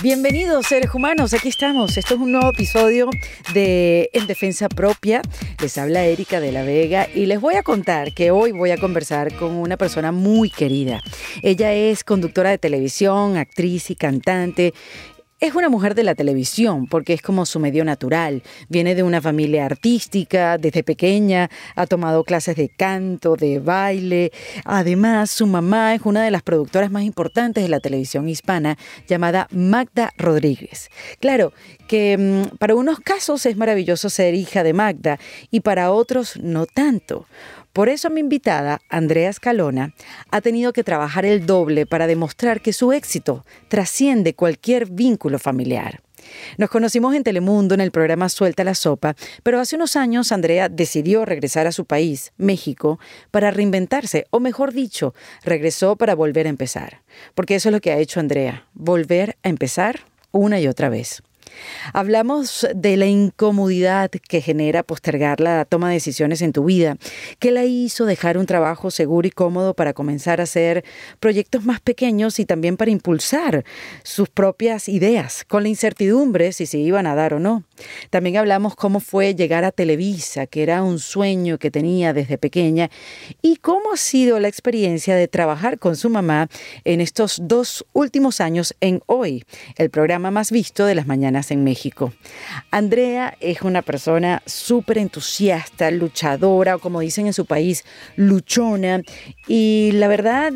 Bienvenidos seres humanos, aquí estamos. Esto es un nuevo episodio de En Defensa Propia. Les habla Erika de la Vega y les voy a contar que hoy voy a conversar con una persona muy querida. Ella es conductora de televisión, actriz y cantante. Es una mujer de la televisión porque es como su medio natural. Viene de una familia artística, desde pequeña ha tomado clases de canto, de baile. Además, su mamá es una de las productoras más importantes de la televisión hispana, llamada Magda Rodríguez. Claro que mm, para unos casos es maravilloso ser hija de Magda y para otros no tanto. Por eso mi invitada, Andrea Escalona, ha tenido que trabajar el doble para demostrar que su éxito trasciende cualquier vínculo familiar. Nos conocimos en Telemundo en el programa Suelta la Sopa, pero hace unos años Andrea decidió regresar a su país, México, para reinventarse, o mejor dicho, regresó para volver a empezar. Porque eso es lo que ha hecho Andrea, volver a empezar una y otra vez. Hablamos de la incomodidad que genera postergar la toma de decisiones en tu vida, que la hizo dejar un trabajo seguro y cómodo para comenzar a hacer proyectos más pequeños y también para impulsar sus propias ideas, con la incertidumbre si se iban a dar o no. También hablamos cómo fue llegar a Televisa, que era un sueño que tenía desde pequeña, y cómo ha sido la experiencia de trabajar con su mamá en estos dos últimos años en Hoy, el programa más visto de las mañanas en México. Andrea es una persona súper entusiasta, luchadora, o como dicen en su país, luchona, y la verdad,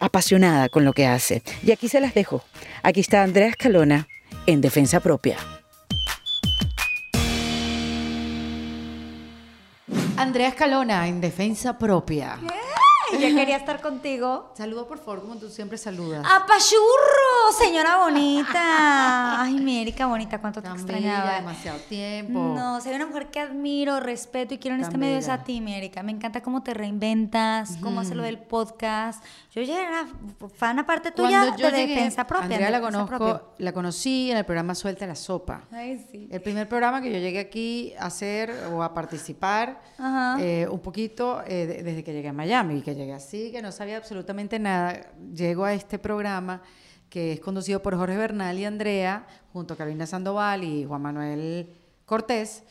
apasionada con lo que hace. Y aquí se las dejo. Aquí está Andrea Escalona en Defensa Propia. Andrea Escalona en Defensa Propia. Yo quería estar contigo. Saludo por favor, como tú siempre saludas. ¡Apachurro! Señora bonita. Ay, mi Erika bonita, cuánto te extrañaba. demasiado tiempo. No, soy una mujer que admiro, respeto y quiero en este medio es a ti, mi Erika. Me encanta cómo te reinventas, cómo haces lo del podcast. Yo ya era fan aparte tuya yo de defensa propia. Andrea la conozco, la conocí en el programa Suelta la Sopa. Ay, sí. El primer programa que yo llegué aquí a hacer o a participar eh, un poquito eh, desde que llegué a Miami, que llegué así, que no sabía absolutamente nada. Llego a este programa que es conducido por Jorge Bernal y Andrea, junto a Carolina Sandoval y Juan Manuel Cortés.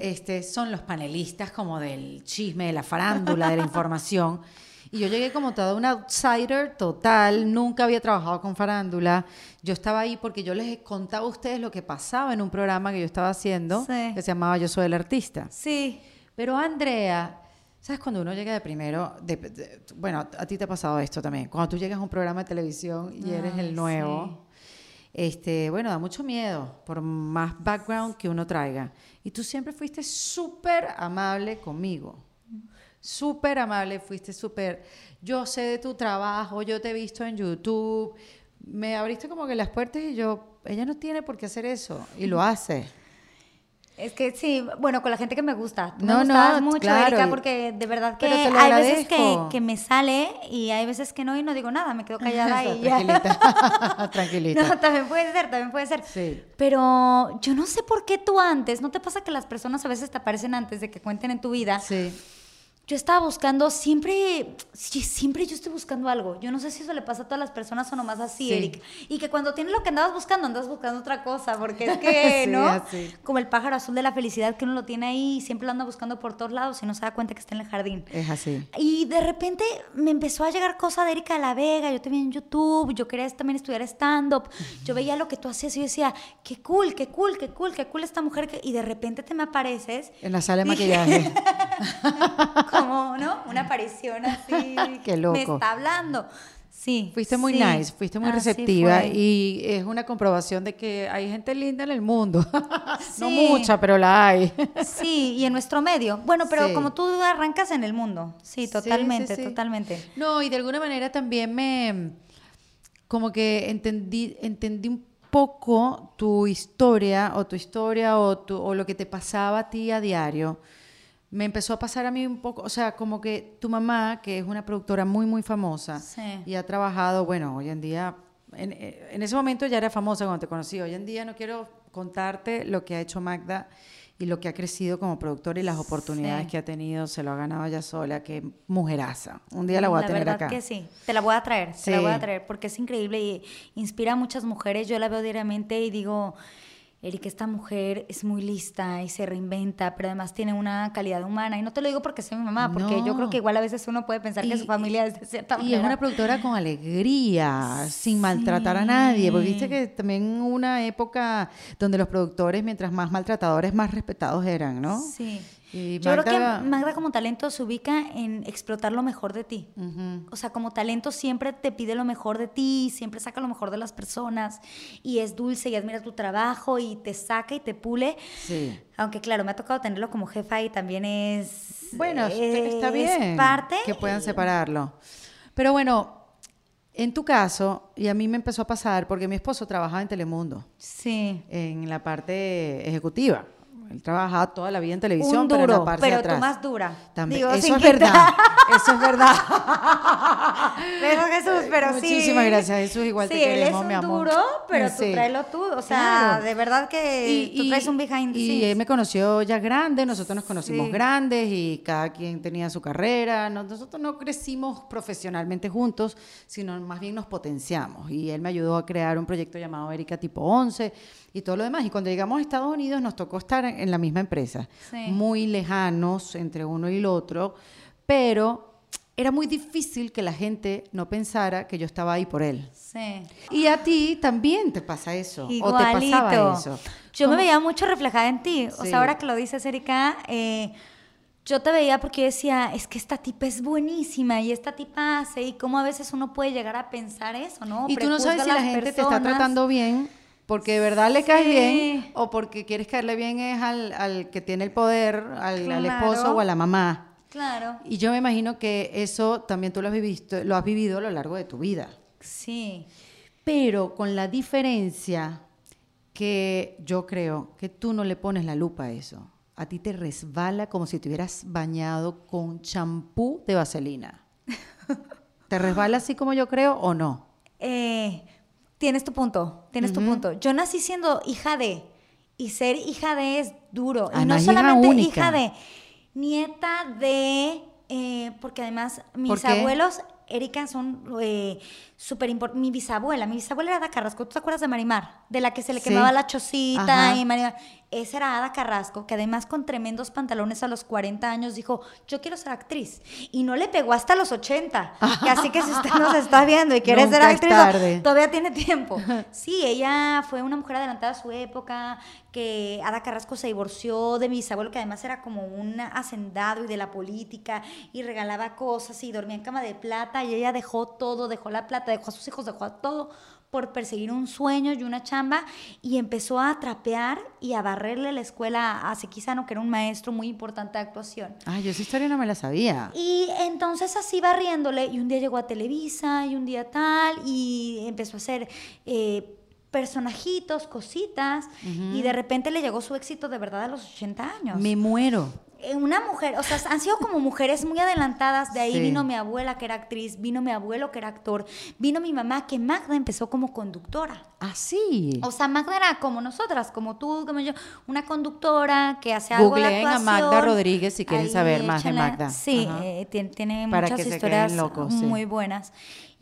este, son los panelistas como del chisme, de la farándula, de la información. Y yo llegué como toda una outsider total, nunca había trabajado con farándula. Yo estaba ahí porque yo les contaba a ustedes lo que pasaba en un programa que yo estaba haciendo, que se llamaba Yo Soy el Artista. Sí. Pero Andrea ¿Sabes cuando uno llega de primero? bueno, a ti te ha pasado esto también. Cuando tú llegas a un programa de televisión y eres el nuevo, este, bueno, da mucho miedo por más background que uno traiga. Y tú siempre fuiste súper amable conmigo. Súper amable, fuiste súper. Yo sé de tu trabajo, yo te he visto en YouTube. Me abriste como que las puertas y yo, ella no tiene por qué hacer eso. Y lo hace. Es que sí, bueno, con la gente que me gusta. no, no, mucho, Erika, porque de verdad que hay veces que, me sale y hay veces que no y no digo nada, me quedo callada y. Tranquilita, tranquilita. No, también puede ser, también puede ser. Sí. Pero yo no sé por qué tú antes, ¿no te pasa que las personas a veces te aparecen antes de que cuenten en tu vida? Sí yo estaba buscando, siempre, siempre yo estoy buscando algo. Yo no sé si eso le pasa a todas las personas o nomás así, Eric. Y que cuando tienes lo que andabas buscando, andas buscando otra cosa, porque es que, ¿no? Como el pájaro azul de la felicidad que uno lo tiene ahí y siempre lo anda buscando por todos lados y no se da cuenta que está en el jardín. Es así. Y de repente me empezó a llegar cosa de Erika de la Vega, yo te vi en YouTube, yo quería también estudiar stand-up, yo veía lo que tú hacías y yo decía, qué cool, qué cool, qué cool, qué cool esta mujer, y de repente te me apareces. En la sala de maquillaje. como, ¿no? Una aparición así. Qué loco. Me está hablando. Sí. Fuiste muy nice, fuiste muy receptiva y es una comprobación de que hay gente linda en el mundo. no mucha, pero la hay. sí, y en nuestro medio. Bueno, pero como tú arrancas en el mundo. Sí, totalmente, totalmente. No, y de alguna manera también me como que entendí entendí un poco tu historia o tu historia o, tu, o lo que te pasaba a ti a diario me empezó a pasar a mí un poco, o sea, como que tu mamá, que es una productora muy, muy famosa y ha trabajado, bueno, hoy en día, en, ese momento ya era famosa cuando te conocí, hoy en día no quiero contarte lo que ha hecho Magda y lo que ha crecido como productora y las oportunidades que ha tenido, se lo ha ganado ella sola, que mujeraza. Un día la voy a tener verdad acá. que sí, te la voy a traer, te la voy a traer, porque es increíble y inspira a muchas mujeres. Yo la veo diariamente y digo, Erika, esta mujer es muy lista y se reinventa, pero además tiene una calidad humana. Y no te lo digo porque soy mi mamá, porque yo creo que igual a veces uno puede pensar que su familia es de cierta manera. Y es una productora con alegría, sin maltratar a nadie. Porque viste que también una época donde los productores, mientras más maltratadores, más respetados eran, ¿no? Sí. Yo creo que Magda como talento se ubica en explotar lo mejor de ti. O sea, como talento siempre te pide lo mejor de ti, siempre saca lo mejor de las personas y es dulce y admira tu trabajo y te saca y te pule. Sí. Aunque claro, me ha tocado tenerlo como jefa y también es... Bueno, está bien. parte. Que puedan separarlo. Pero bueno, en tu caso, y a mí me empezó a pasar porque mi esposo trabajaba en Telemundo. Sí. En la parte ejecutiva. Él trabajaba toda la vida en televisión, pero en la parte pero atrás. tú más dura. También. eso es verdad. Eso es verdad. pero Jesús, pero sí. Muchísimas gracias, Jesús. Igual te queremos, él es un duro, pero tú tráelo tú. O sea, de verdad que tú traes un behind the Y él me conoció ya grande, nosotros nos conocimos grandes y cada quien tenía su carrera. Nosotros no crecimos profesionalmente juntos, sino más bien nos potenciamos. Y él me ayudó a crear un proyecto llamado Erika Tipo 11 y todo lo demás. Y cuando llegamos a Estados Unidos nos tocó estar en la misma empresa, muy lejanos entre uno y el otro, pero era muy difícil que la gente no pensara que yo estaba ahí por él. Sí. Y a ti también te pasa eso. Igualito. O te pasaba eso. Yo me veía mucho reflejada en ti. O sea, ahora que lo dices, Erika, eh, yo te veía porque yo decía, es que esta tipa es buenísima y esta tipa hace, y cómo a veces uno puede llegar a pensar eso, ¿no? Y tú no sabes si la gente te está tratando bien porque de verdad le caes bien o porque quieres caerle bien es al, que tiene el poder, al, esposo o a la mamá. Claro. Y yo me imagino que eso también tú lo has, vivido, lo has vivido a lo largo de tu vida. Sí. Pero con la diferencia que yo creo que tú no le pones la lupa a eso. A ti te resbala como si te hubieras bañado con champú de vaselina. ¿Te resbala así como yo creo o no? Eh, Tienes tu punto, tienes tu punto. Yo nací siendo hija de, y ser hija de es duro. y no solamente hija, de, nieta de, eh, porque además mis abuelos, Erika, son eh, súper importantes. Mi bisabuela, mi bisabuela era Ada Carrasco. ¿Tú te acuerdas de Marimar? De la que se le quemaba la chocita y Marimar. Esa era Ada Carrasco, que además con tremendos pantalones a los 40 años dijo, yo quiero ser actriz. Y no le pegó hasta los 80. así que si usted nos está viendo y quiere ser actriz, todavía tiene tiempo. Sí, ella fue una mujer adelantada a su época, que Ada Carrasco se divorció de mi bisabuelo, que además era como un hacendado y de la política, y regalaba cosas y dormía en cama de plata, y ella dejó todo, dejó la plata, dejó a sus hijos, dejó a todo por perseguir un sueño y una chamba y empezó a trapear y a barrerle la escuela a Sequizano, que era un maestro muy importante de actuación. Ah, yo esa historia no me la sabía. Y entonces así barriéndole y un día llegó a Televisa y un día tal y empezó a hacer... Eh, personajitos, cositas, y de repente le llegó su éxito de verdad a los 80 años. Me muero. Eh, una mujer, o sea, han sido como mujeres muy adelantadas. De ahí vino mi abuela, que era actriz, vino mi abuelo, que era actor, vino mi mamá, que Magda empezó como conductora. Ah, sí. O sea, Magda era como nosotras, como tú, como yo, una conductora que hace algo de actuación. a Magda Rodríguez si quieren saber más de Magda. Sí, eh, tiene, muchas historias muy buenas.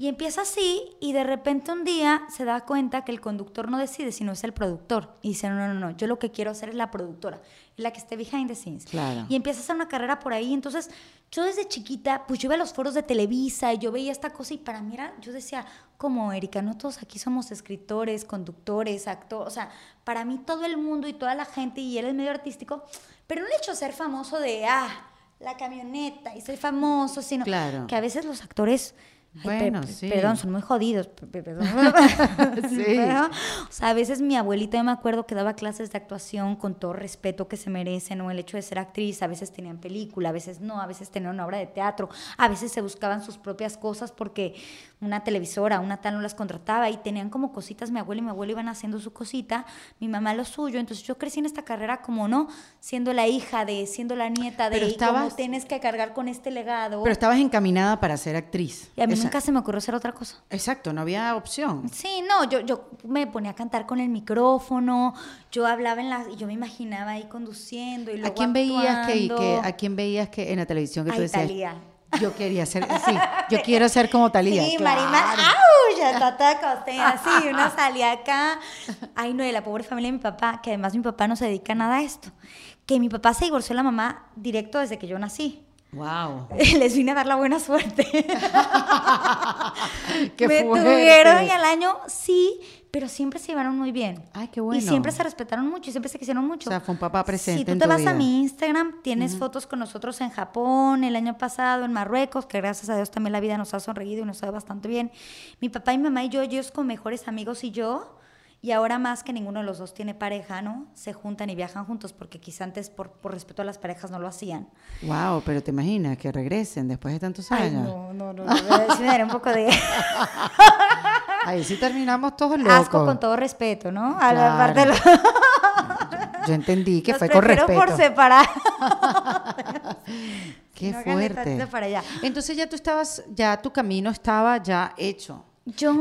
Y empieza así y de repente un día se da cuenta que el conductor no decide, sino es el productor. Y dice, no, no, no, yo lo que quiero hacer es la productora, la que esté behind the scenes. Claro. Y empieza a hacer una carrera por ahí. Entonces, yo desde chiquita, pues yo iba a los foros de Televisa y yo veía esta cosa y para mí era, yo decía, como Erika, no todos aquí somos escritores, conductores, actores, o sea, para mí todo el mundo y toda la gente y él es medio artístico, pero no el hecho de ser famoso de, ah, la camioneta y soy famoso, sino que a veces los actores bueno, sí. Perdón, son muy jodidos. Perdón. sí. o sea, a veces mi abuelita, yo me acuerdo que daba clases de actuación con todo respeto que se merecen, o el hecho de ser actriz, a veces tenían película, a veces no, a veces tenían una obra de teatro, a veces se buscaban sus propias cosas porque una televisora, una tal no las contrataba y tenían como cositas, mi abuela y mi abuelo iban haciendo su cosita, mi mamá lo suyo, entonces yo crecí en esta carrera como no, siendo la hija de, siendo la nieta de, Pero estabas, y tienes que cargar con este legado. Pero estabas encaminada para ser actriz. Y a mí nunca se me ocurrió hacer otra cosa. Exacto, no había opción. Sí, no, yo, yo me ponía a cantar con el micrófono, yo hablaba en la, y yo me imaginaba ahí conduciendo y luego ¿A quién veías que, a quién veías que en la televisión que tú decías? Talía. Yo quería ser, sí, yo quiero ser como Talía. Sí, claro. ¡au! Ya está así, una salía acá. Ay, no, de la pobre familia de mi papá, que además mi papá no se dedica a nada a esto. Que mi papá se divorció de la mamá directo desde que yo nací. Wow. Les vine a dar la buena suerte. Qué Me tuvieron y al año sí, pero siempre se llevaron muy bien. Ay, qué bueno. Y siempre se respetaron mucho y siempre se quisieron mucho. O sea, fue un papá presente. Si tú te vas a mi Instagram, tienes fotos con nosotros en Japón, el año pasado, en Marruecos, que gracias a Dios también la vida nos ha sonreído y nos ha ido bastante bien. Mi papá y mi mamá y yo, ellos como mejores amigos y yo y ahora más que ninguno de los dos tiene pareja, ¿no? Se juntan y viajan juntos porque quizá antes por, por respeto a las parejas no lo hacían. Wow, pero te imaginas que regresen después de tantos años. no, no, no, no. Sí me un poco de... Ahí sí terminamos todos locos. Asco con todo respeto, ¿no? A la parte de Yo entendí que fue con respeto. por separar. Qué fuerte. Para allá. Entonces ya tú estabas, ya tu camino estaba ya hecho.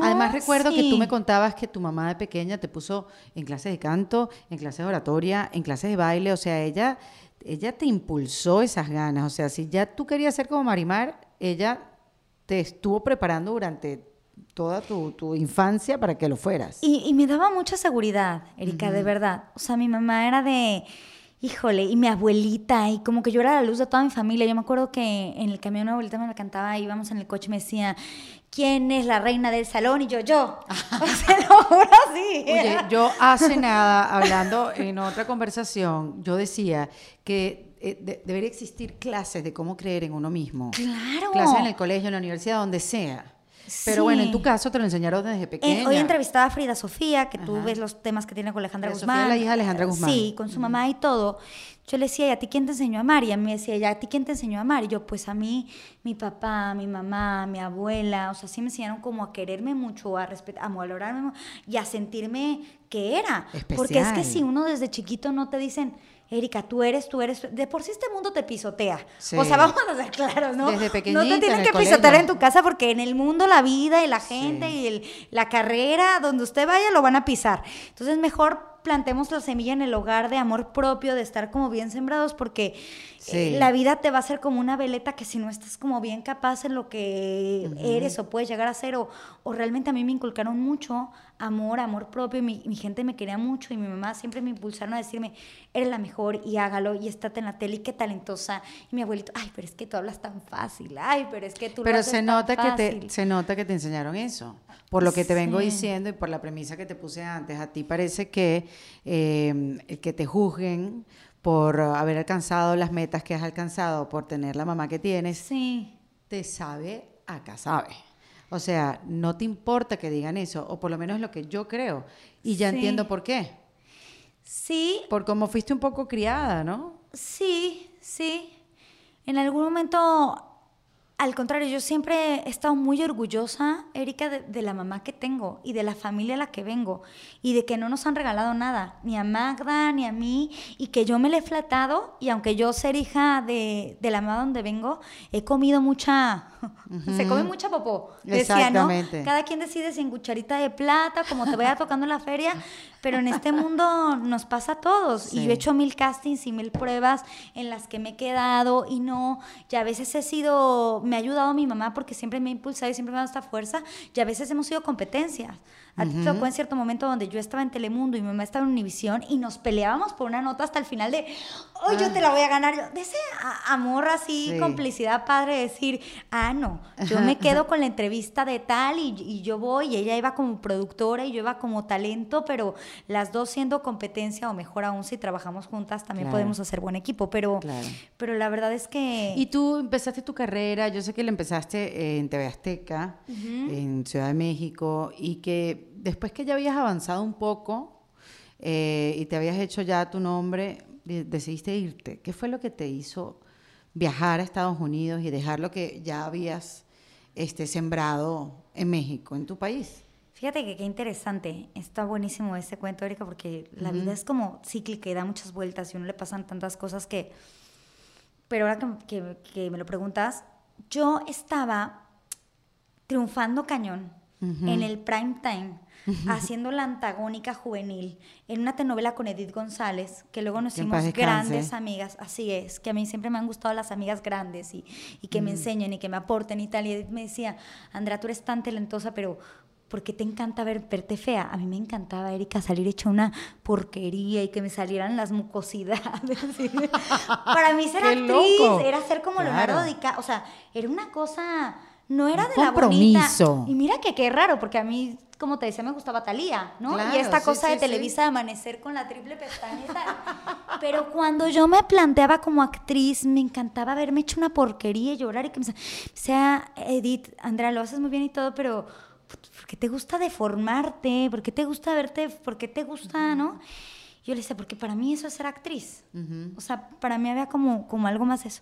Además recuerdo que tú me contabas que tu mamá de pequeña te puso en clases de canto, en clases de oratoria, en clases de baile, o sea, ella, ella te impulsó esas ganas, o sea, si ya tú querías ser como Marimar, ella te estuvo preparando durante toda tu, infancia para que lo fueras. Y, me daba mucha seguridad, Erika, de verdad. O sea, mi mamá era de, híjole, y mi abuelita, y como que yo era la luz de toda mi familia. Yo me acuerdo que en el camión una abuelita me cantaba, íbamos en el coche y me decía, ¿quién es la reina del salón? Y yo, yo. o sea, ahora sí. Oye, yo hace nada, hablando en otra conversación, yo decía que eh, debería existir clases de cómo creer en uno mismo. Claro. Clases en el colegio, en la universidad, donde sea. Pero bueno, en tu caso te lo enseñaron desde pequeña. Eh, hoy entrevistaba a Frida Sofía, que tú ves los temas que tiene con Alejandra Guzmán. Sofía, la hija de Alejandra Guzmán. Sí, con su mamá y todo. Yo le decía, ¿y a ti quién te enseñó a amar? Y a mí me decía, ¿y a ti quién te enseñó a amar? Y yo, pues a mí, mi papá, mi mamá, mi abuela, o sea, sí me enseñaron como a quererme mucho, a respetar, a valorarme y a sentirme que era. Porque es que si uno desde chiquito no te dicen, Erika, tú eres, tú eres, de por sí este mundo te pisotea. O sea, vamos a ser claros, ¿no? Desde No te tienen que pisotear en tu casa porque en el mundo la vida y la gente y el, la carrera, donde usted vaya, lo van a pisar. Entonces, mejor plantemos la semilla en el hogar de amor propio, de estar como bien sembrados, porque eh, la vida te va a ser como una veleta que si no estás como bien capaz en lo que eres o puedes llegar a ser, o, o, realmente a mí me inculcaron mucho amor, amor propio, mi, mi, gente me quería mucho y mi mamá siempre me impulsaron a decirme, eres la mejor y hágalo y estate en la tele y qué talentosa. Y mi abuelito, ay, pero es que tú hablas tan fácil, ay, pero es que tú pero lo se nota que te se nota que te enseñaron eso. Por lo que te vengo diciendo y por la premisa que te puse antes, a ti parece que eh, el que te juzguen por haber alcanzado las metas que has alcanzado, por tener la mamá que tienes, sí. te sabe, acá sabe. O sea, no te importa que digan eso, o por lo menos lo que yo creo. Y ya entiendo por qué. Sí. Por cómo fuiste un poco criada, ¿no? Sí, sí. En algún momento al contrario, yo siempre he estado muy orgullosa, Erika, de, la mamá que tengo y de la familia a la que vengo y de que no nos han regalado nada, ni a Magda, ni a mí, y que yo me le he flatado y aunque yo ser hija de, de la mamá donde vengo, he comido mucha, se come mucha popó, decía, ¿no? Cada quien decide si en cucharita de plata, como te vaya tocando en la feria, pero en este mundo nos pasa a todos y yo he hecho mil castings y mil pruebas en las que me he quedado y no, y a veces he sido me ha ayudado mi mamá porque siempre me ha impulsado y siempre me ha dado esta fuerza y a veces hemos sido competencias. A ti tocó en cierto momento donde yo estaba en Telemundo y mi mamá estaba en Univisión y nos peleábamos por una nota hasta el final de, hoy yo te la voy a ganar. Yo, de ese amor así, complicidad padre, decir, ah, no, yo me quedo con la entrevista de tal y, y, yo voy y ella iba como productora y yo iba como talento, pero las dos siendo competencia o mejor aún si trabajamos juntas también podemos hacer buen equipo, pero, pero la verdad es que... Y tú empezaste tu carrera, yo sé que la empezaste en TV Azteca, en Ciudad de México, y que después que ya habías avanzado un poco eh, y te habías hecho ya tu nombre, decidiste irte. ¿Qué fue lo que te hizo viajar a Estados Unidos y dejar lo que ya habías este, sembrado en México, en tu país? Fíjate que qué interesante. Está buenísimo ese cuento, Erika, porque la vida es como cíclica y da muchas vueltas y a uno le pasan tantas cosas que... Pero ahora que, que me lo preguntas, yo estaba triunfando cañón en el prime time haciendo la antagónica juvenil en una telenovela con Edith González, que luego nos hicimos grandes amigas. Así es, que a mí siempre me han gustado las amigas grandes y, que me enseñen y que me aporten y tal. Y Edith me decía, Andrea, tú eres tan talentosa, pero ¿por qué te encanta ver, verte fea? A mí me encantaba, Erika, salir hecha una porquería y que me salieran las mucosidades. Para mí ser actriz era ser como Leonardo DiCaprio. O sea, era una cosa no era de la bonita. Y mira que qué raro, porque a mí, como te decía, me gustaba Talía, ¿no? y esta cosa de Televisa de amanecer con la triple pestañeta. Pero cuando yo me planteaba como actriz, me encantaba verme hecho una porquería y llorar y que me sea, Edith, Andrea, lo haces muy bien y todo, pero ¿por qué te gusta deformarte? ¿Por qué te gusta verte? ¿Por qué te gusta, no? Yo le decía, porque para mí eso es ser actriz. O sea, para mí había como, como algo más eso.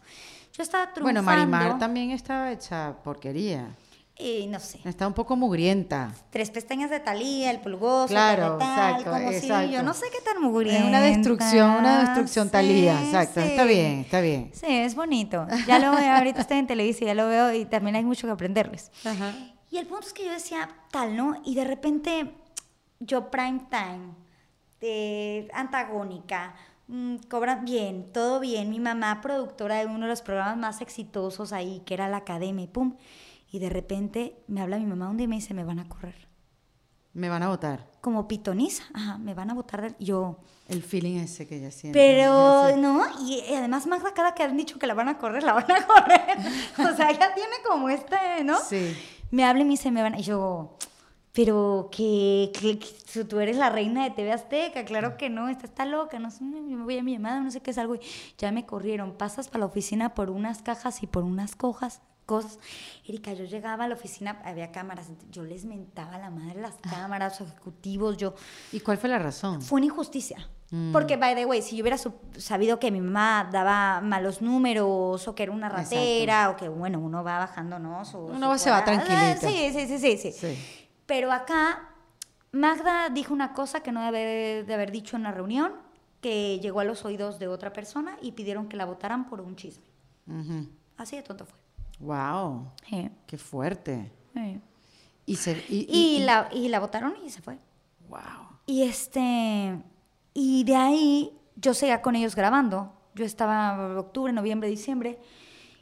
Yo estaba triunfando. Bueno, Marimar también estaba hecha porquería. Y no sé. Está un poco mugrienta. Tres pestañas de talía, el pulgoso, claro, exacto, como exacto. Si, yo no sé qué tan mugrienta. Es una destrucción, una destrucción talía, exacto. Está bien, está bien. Sí, es bonito. Ya lo veo, ahorita estoy en televisión, ya lo veo y también hay mucho que aprenderles. Ajá. Y el punto es que yo decía tal, ¿no? Y de repente yo prime time, de antagónica, cobran bien, todo bien. Mi mamá, productora de uno de los programas más exitosos ahí, que era la Academia, y pum. Y de repente me habla mi mamá un día y me dice, me van a correr. Me van a votar. Como pitoniza, ajá, me van a votar. Yo. El feeling ese que ella siente. Pero, no, y, además Magda, cada que han dicho que la van a correr, la van a correr. o sea, ella tiene como este, ¿no? Sí. Me habla y me dice, me van. Y yo, pero que, tú eres la reina de TV Azteca, claro que no, esta está loca, no sé, yo me voy a mi llamada, no sé qué es algo, y ya me corrieron, pasas para la oficina por unas cajas y por unas cojas, cosas. Erika, yo llegaba a la oficina, había cámaras, yo les mentaba la madre las ah. cámaras, los ejecutivos, yo... ¿Y cuál fue la razón? Fue una injusticia. Mm. Porque, by the way, si yo hubiera sabido que mi mamá daba malos números o que era una ratera o que, bueno, uno va bajando, ¿no? uno se va tranquilito. Sí, sí, sí, sí, sí. sí. Pero acá Magda dijo una cosa que no debe de haber dicho en la reunión, que llegó a los oídos de otra persona y pidieron que la votaran por un chisme. Así de tonto fue. ¡Wow! ¡Qué fuerte! Y, se, y, la, y la votaron y se fue. ¡Wow! Y, este, y de ahí yo seguía con ellos grabando. Yo estaba en octubre, noviembre, diciembre.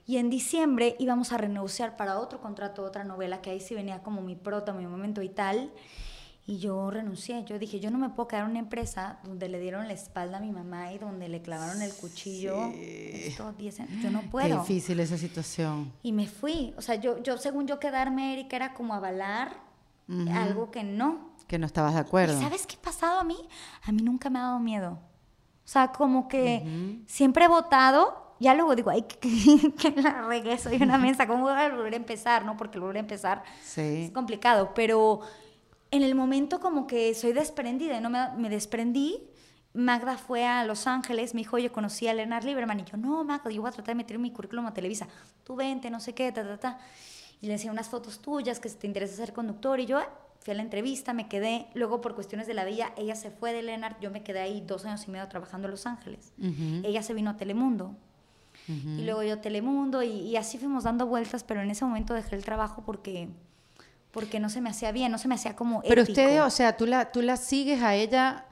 Y en diciembre íbamos a renegociar para otro contrato, otra novela, que ahí sí venía como mi prota, mi momento y tal. Y yo renuncié. Yo dije, yo no me puedo quedar en una empresa donde le dieron la espalda a mi mamá y donde le clavaron el cuchillo. Yo no puedo. Qué difícil esa situación. Y me fui. O sea, yo, yo según yo quedarme, Erika, era como avalar algo que no. Que no estabas de acuerdo. ¿Sabes qué ha pasado a mí? A mí nunca me ha dado miedo. O sea, como que siempre he votado ya luego digo, ay, que, la regué, soy una mensa, ¿cómo voy a volver a empezar? ¿no? Porque volver a empezar es complicado, pero en el momento como que soy desprendida, ¿no? Me, me, desprendí, Magda fue a Los Ángeles, me dijo, oye, conocí a Leonard Lieberman, y yo, no, Magda, yo voy a tratar de meter mi currículum a Televisa, tú vente, no sé qué, ta, ta, ta. Y le decía unas fotos tuyas, que si te interesa ser conductor, y yo, fui a la entrevista, me quedé, luego por cuestiones de la vida, ella se fue de Leonard, yo me quedé ahí dos años y medio trabajando en Los Ángeles. Ella se vino a Telemundo, y luego yo Telemundo y, así fuimos dando vueltas, pero en ese momento dejé el trabajo porque porque no se me hacía bien, no se me hacía como Pero ustedes, o sea, tú la, tú la sigues a ella,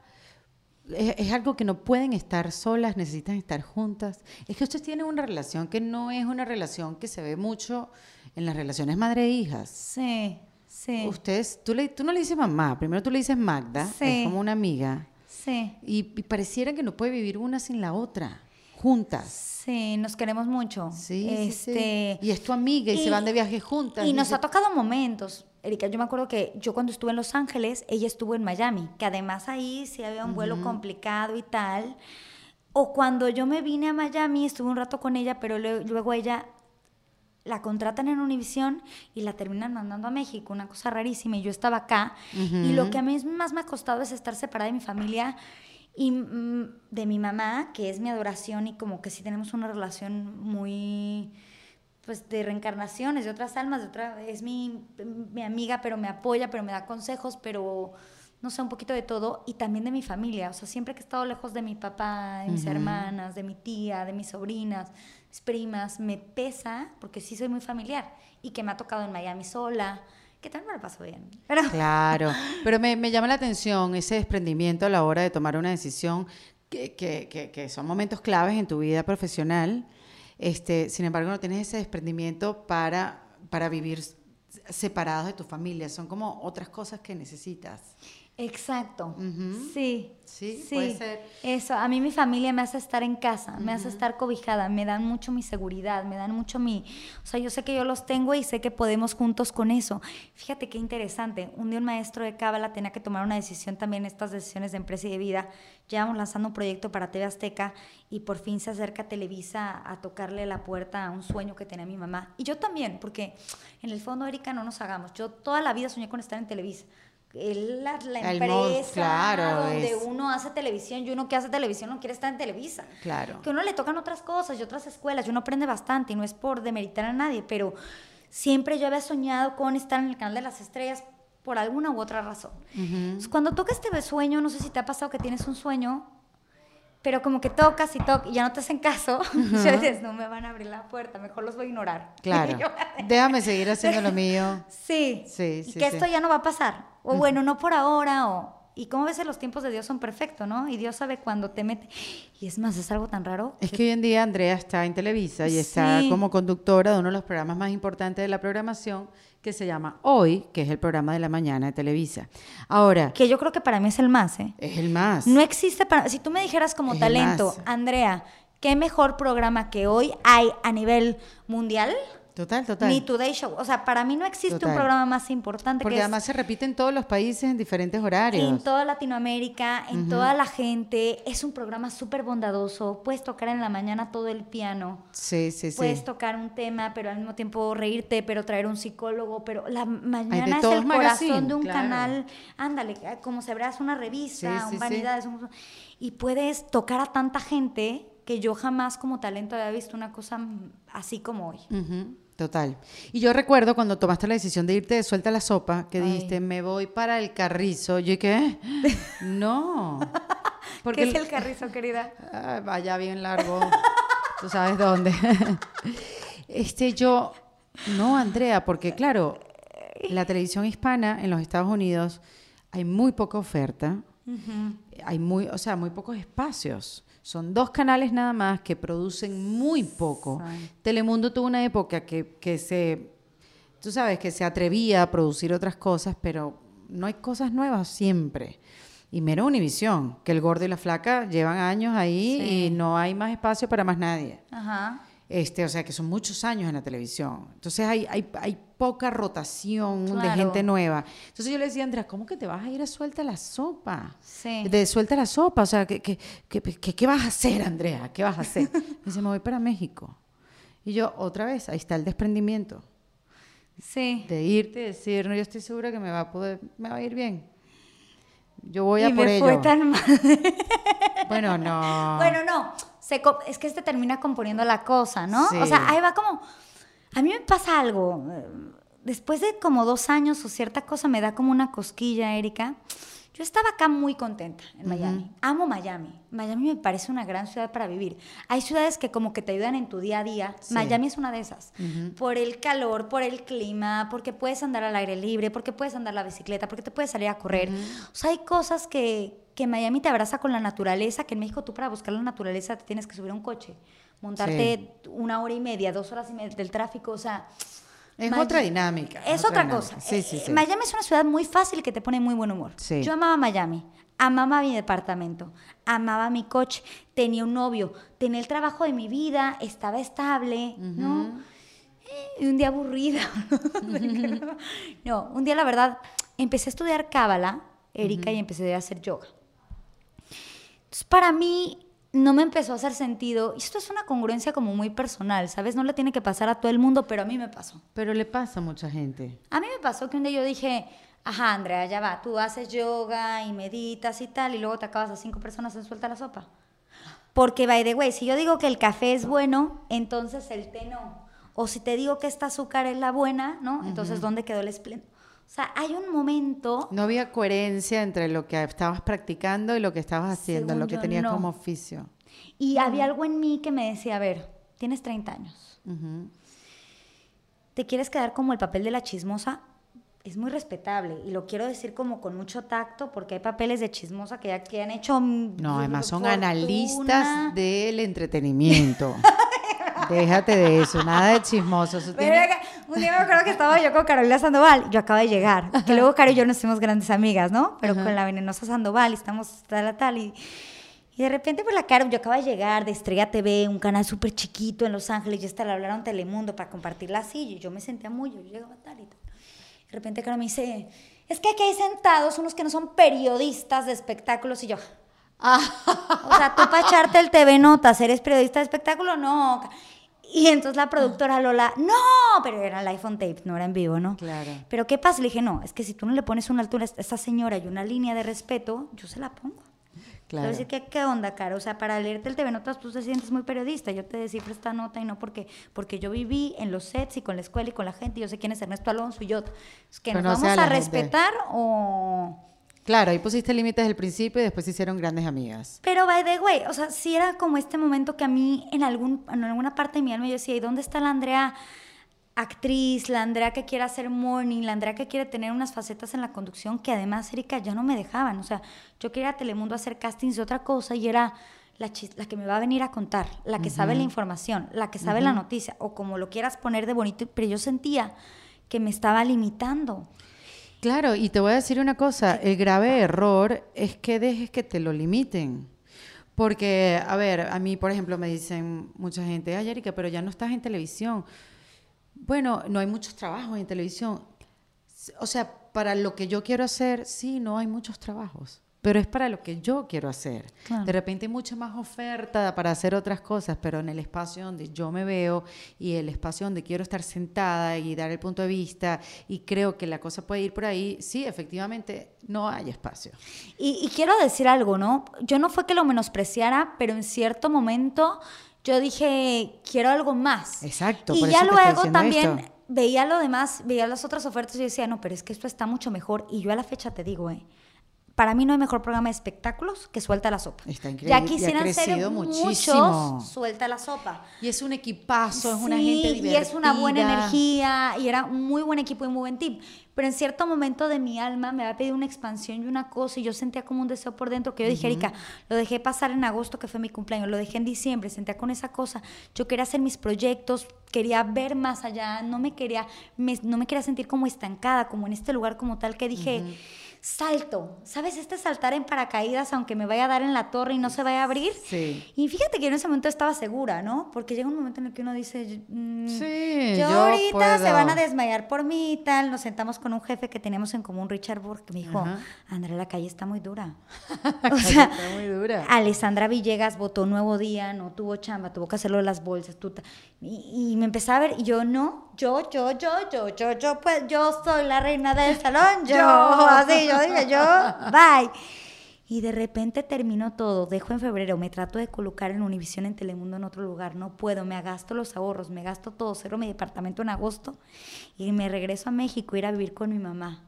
es, algo que no pueden estar solas, necesitan estar juntas. Es que ustedes tienen una relación que no es una relación que se ve mucho en las relaciones madre-hijas. Sí, sí. Ustedes, tú, le, tú no le dices mamá, primero tú le dices Magda, es como una amiga. Sí. Y, y pareciera que no puede vivir una sin la otra juntas. Sí, nos queremos mucho. Sí, este, Y es tu amiga y, se van de viaje juntas. Y, nos ha tocado momentos. Erika, yo me acuerdo que yo cuando estuve en Los Ángeles, ella estuvo en Miami, que además ahí sí había un vuelo complicado y tal. O cuando yo me vine a Miami, estuve un rato con ella, pero luego ella la contratan en Univision y la terminan mandando a México, una cosa rarísima. Y yo estaba acá. Y lo que a mí más me ha costado es estar separada de mi familia y mm, de mi mamá, que es mi adoración y como que sí tenemos una relación muy, pues de reencarnaciones, de otras almas, de otra, es mi, mi amiga, pero me apoya, pero me da consejos, pero no sé, un poquito de todo y también de mi familia. O sea, siempre que he estado lejos de mi papá, de mis hermanas, de mi tía, de mis sobrinas, mis primas, me pesa porque sí soy muy familiar y que me ha tocado en Miami sola, que también me lo paso bien. Claro, pero me, me, llama la atención ese desprendimiento a la hora de tomar una decisión que, que, que, son momentos claves en tu vida profesional. Este, sin embargo, no tienes ese desprendimiento para, para vivir separados de tu familia. Son como otras cosas que necesitas. Exacto. Sí. Sí, puede ser. Eso, a mí mi familia me hace estar en casa, me hace estar cobijada, me dan mucho mi seguridad, me dan mucho mi... O sea, yo sé que yo los tengo y sé que podemos juntos con eso. Fíjate qué interesante. Un día un maestro de Cábala tenía que tomar una decisión también, estas decisiones de empresa y de vida. Llevamos lanzando un proyecto para TV Azteca y por fin se acerca Televisa a tocarle la puerta a un sueño que tenía mi mamá. Y yo también, porque en el fondo, Erika, no nos hagamos. Yo toda la vida soñé con estar en Televisa la, la empresa donde uno hace televisión y uno que hace televisión no quiere estar en Televisa. Claro. Que uno le tocan otras cosas y otras escuelas y uno aprende bastante y no es por demeritar a nadie, pero siempre yo había soñado con estar en el canal de las estrellas por alguna u otra razón. cuando toca este sueño, no sé si te ha pasado que tienes un sueño pero como que tocas y tocas y ya no te hacen caso, ya dices, no me van a abrir la puerta, mejor los voy a ignorar. Claro. Déjame seguir haciendo lo mío. Sí. Sí, sí. Y que esto ya no va a pasar. O bueno, no por ahora, o... Y como ves, los tiempos de Dios son perfectos, ¿no? Y Dios sabe cuándo te mete. Y es más, es algo tan raro. Es que, hoy en día Andrea está en Televisa y está como conductora de uno de los programas más importantes de la programación que se llama Hoy, que es el programa de la mañana de Televisa. Ahora. Que yo creo que para mí es el más, ¿eh? Es el más. No existe para. Si tú me dijeras como talento, Andrea, ¿qué mejor programa que hoy hay a nivel mundial? Total, total. Ni Today Show. O sea, para mí no existe un programa más importante Porque además se repite en todos los países en diferentes horarios. En toda Latinoamérica, en toda la gente. Es un programa súper bondadoso. Puedes tocar en la mañana todo el piano. Sí, sí, sí. Puedes tocar un tema, pero al mismo tiempo reírte, pero traer un psicólogo. Pero la mañana es el corazón de un canal. Ándale, como se verás una revista, un vanidades. y puedes tocar a tanta gente que yo jamás como talento había visto una cosa así como hoy. Total. Y yo recuerdo cuando tomaste la decisión de irte de suelta la sopa, que dijiste, me voy para el carrizo. Yo ¿qué? no. Porque ¿Qué es el carrizo, querida? Ah, vaya bien largo. Tú sabes dónde. este, yo, no, Andrea, porque claro, la televisión hispana en los Estados Unidos hay muy poca oferta. Hay muy, o sea, muy pocos espacios. Son dos canales nada más que producen muy poco. Telemundo tuvo una época que, que se, tú sabes, que se atrevía a producir otras cosas, pero no hay cosas nuevas siempre. Y mero Univisión, que el gordo y la flaca llevan años ahí y no hay más espacio para más nadie. Ajá. Este, o sea, que son muchos años en la televisión. Entonces hay, hay, hay poca rotación de gente nueva. Entonces yo le decía, Andrea, ¿cómo que te vas a ir a suelta la sopa? Sí. De suelta la sopa, o sea, ¿qué, qué, qué, qué vas a hacer, Andrea? ¿Qué vas a hacer? Me dice, me voy para México. Y yo, otra vez, ahí está el desprendimiento. Sí. De irte y decir, no, yo estoy segura que me va a poder, me va a ir bien. Yo voy a por me fue tan mal. bueno, no. Bueno, no. es que este termina componiendo la cosa, ¿no? O sea, ahí va como. A mí me pasa algo. Después de como dos años o cierta cosa me da como una cosquilla, Erika. Yo estaba acá muy contenta en Miami. Amo Miami. Miami me parece una gran ciudad para vivir. Hay ciudades que como que te ayudan en tu día a día. Miami es una de esas. Por el calor, por el clima, porque puedes andar al aire libre, porque puedes andar la bicicleta, porque te puedes salir a correr. O sea, hay cosas que, que Miami te abraza con la naturaleza, que en México tú para buscar la naturaleza te tienes que subir a un coche, montarte una hora y media, dos horas y media del tráfico, o sea... Es otra dinámica. Es otra, cosa. Sí, sí, sí. Miami es una ciudad muy fácil que te pone muy buen humor. Yo amaba Miami, amaba mi departamento, amaba mi coche, tenía un novio, tenía el trabajo de mi vida, estaba estable, ¿no? Y un día aburrida. no, un día la verdad empecé a estudiar cábala, Erika, y empecé a hacer yoga. Entonces, para mí no me empezó a hacer sentido. Y esto es una congruencia como muy personal, ¿sabes? No le tiene que pasar a todo el mundo, pero a mí me pasó. Pero le pasa a mucha gente. A mí me pasó que un día yo dije, ajá, Andrea, ya va, tú haces yoga y meditas y tal, y luego te acabas a cinco personas en suelta la sopa. Porque, by the way, si yo digo que el café es bueno, entonces el té no. O si te digo que esta azúcar es la buena, ¿no? Entonces, ¿dónde quedó el esplendor? O sea, hay un momento... No había coherencia entre lo que estabas practicando y lo que estabas haciendo, lo que tenías como oficio. Y había algo en mí que me decía, a ver, tienes 30 años. ¿Te quieres quedar como el papel de la chismosa? Es muy respetable y lo quiero decir como con mucho tacto porque hay papeles de chismosa que ya que han hecho... No, además son analistas del entretenimiento. Déjate de eso, nada de chismoso. Un día me acuerdo que estaba yo con Carolina Sandoval, yo acabo de llegar, que luego Caro y yo nos hicimos grandes amigas, ¿no? Pero con la venenosa Sandoval y estamos tal a tal y, y de repente por la cara, yo acabo de llegar de Estrella TV, un canal súper chiquito en Los Ángeles, y hasta le hablaron Telemundo para compartir la silla y yo me sentía muy, yo llegaba tal y tal. De repente Caro me dice, es que aquí hay sentados unos que no son periodistas de espectáculos y yo... Ah. O sea, tú para echarte el TV Notas, ¿eres periodista de espectáculo? No. Y entonces la productora Lola, no, pero era el iPhone tape, no era en vivo, ¿no? Claro. Pero ¿qué pasa? Le dije, no, es que si tú no le pones una altura a esta señora y una línea de respeto, yo se la pongo. Claro. decir, ¿qué, ¿qué onda, cara? O sea, para leerte el TV Notas tú te sientes muy periodista. Yo te descifro esta nota y no porque, porque yo viví en los sets y con la escuela y con la gente. yo sé quién es Ernesto Alonso y yo. Es que nos vamos a respetar o Claro, ahí pusiste límites desde el principio y después se hicieron grandes amigas. Pero by the way, o sea, sí era como este momento que a mí en, algún, en alguna parte de mi alma yo decía, ¿y dónde está la Andrea actriz, la Andrea que quiere hacer morning, la Andrea que quiere tener unas facetas en la conducción que además, Erika, ya no me dejaban. O sea, yo quería a Telemundo hacer castings de otra cosa y era la, la que me va a venir a contar, la que sabe la información, la que sabe la noticia, o como lo quieras poner de bonito, pero yo sentía que me estaba limitando. Claro, y te voy a decir una cosa, el grave error es que dejes que te lo limiten. Porque, a ver, a mí, por ejemplo, me dicen mucha gente, ay, Erika, pero ya no estás en televisión. Bueno, no hay muchos trabajos en televisión. O sea, para lo que yo quiero hacer, sí, no hay muchos trabajos pero es para lo que yo quiero hacer. De repente hay mucha más oferta para hacer otras cosas, pero en el espacio donde yo me veo y el espacio donde quiero estar sentada y dar el punto de vista y creo que la cosa puede ir por ahí, sí, efectivamente no hay espacio. Y, quiero decir algo, ¿no? Yo no fue que lo menospreciara, pero en cierto momento yo dije, quiero algo más. Exacto. Y ya luego también... Veía lo demás, veía las otras ofertas y decía, no, pero es que esto está mucho mejor. Y yo a la fecha te digo, eh, para mí no hay mejor programa de espectáculos que Suelta la Sopa. Está increíble. Ya quisieran ser muchísimo. Suelta la Sopa. Y es un equipazo, es una gente divertida. y es una buena energía, y era un muy buen equipo y muy buen team. Pero en cierto momento de mi alma me había pedido una expansión y una cosa, y yo sentía como un deseo por dentro, que yo dije, Erika, lo dejé pasar en agosto, que fue mi cumpleaños, lo dejé en diciembre, sentía con esa cosa. Yo quería hacer mis proyectos, quería ver más allá, no me quería, no me quería sentir como estancada, como en este lugar como tal, que dije salto. ¿Sabes? Este saltar en paracaídas, aunque me vaya a dar en la torre y no se vaya a abrir. Sí. Y fíjate que yo en ese momento estaba segura, ¿no? Porque llega un momento en el que uno dice, mm, sí, yo, ahorita se van a desmayar por mí y tal. Nos sentamos con un jefe que teníamos en común, Richard Burke, que me dijo, Andrea, la calle está muy dura. o sea, está muy dura. Alessandra Villegas votó Nuevo Día, no tuvo chamba, tuvo que hacerlo de las bolsas. Y, y me empezaba a ver, y yo, no, yo, yo, yo, yo, yo, yo, pues yo soy la reina del salón, yo, así, yo dije, yo, bye. Y de repente termino todo, dejo en febrero, me trato de colocar en Univisión en Telemundo en otro lugar, no puedo, me gasto los ahorros, me gasto todo, cero mi departamento en agosto y me regreso a México a ir a vivir con mi mamá.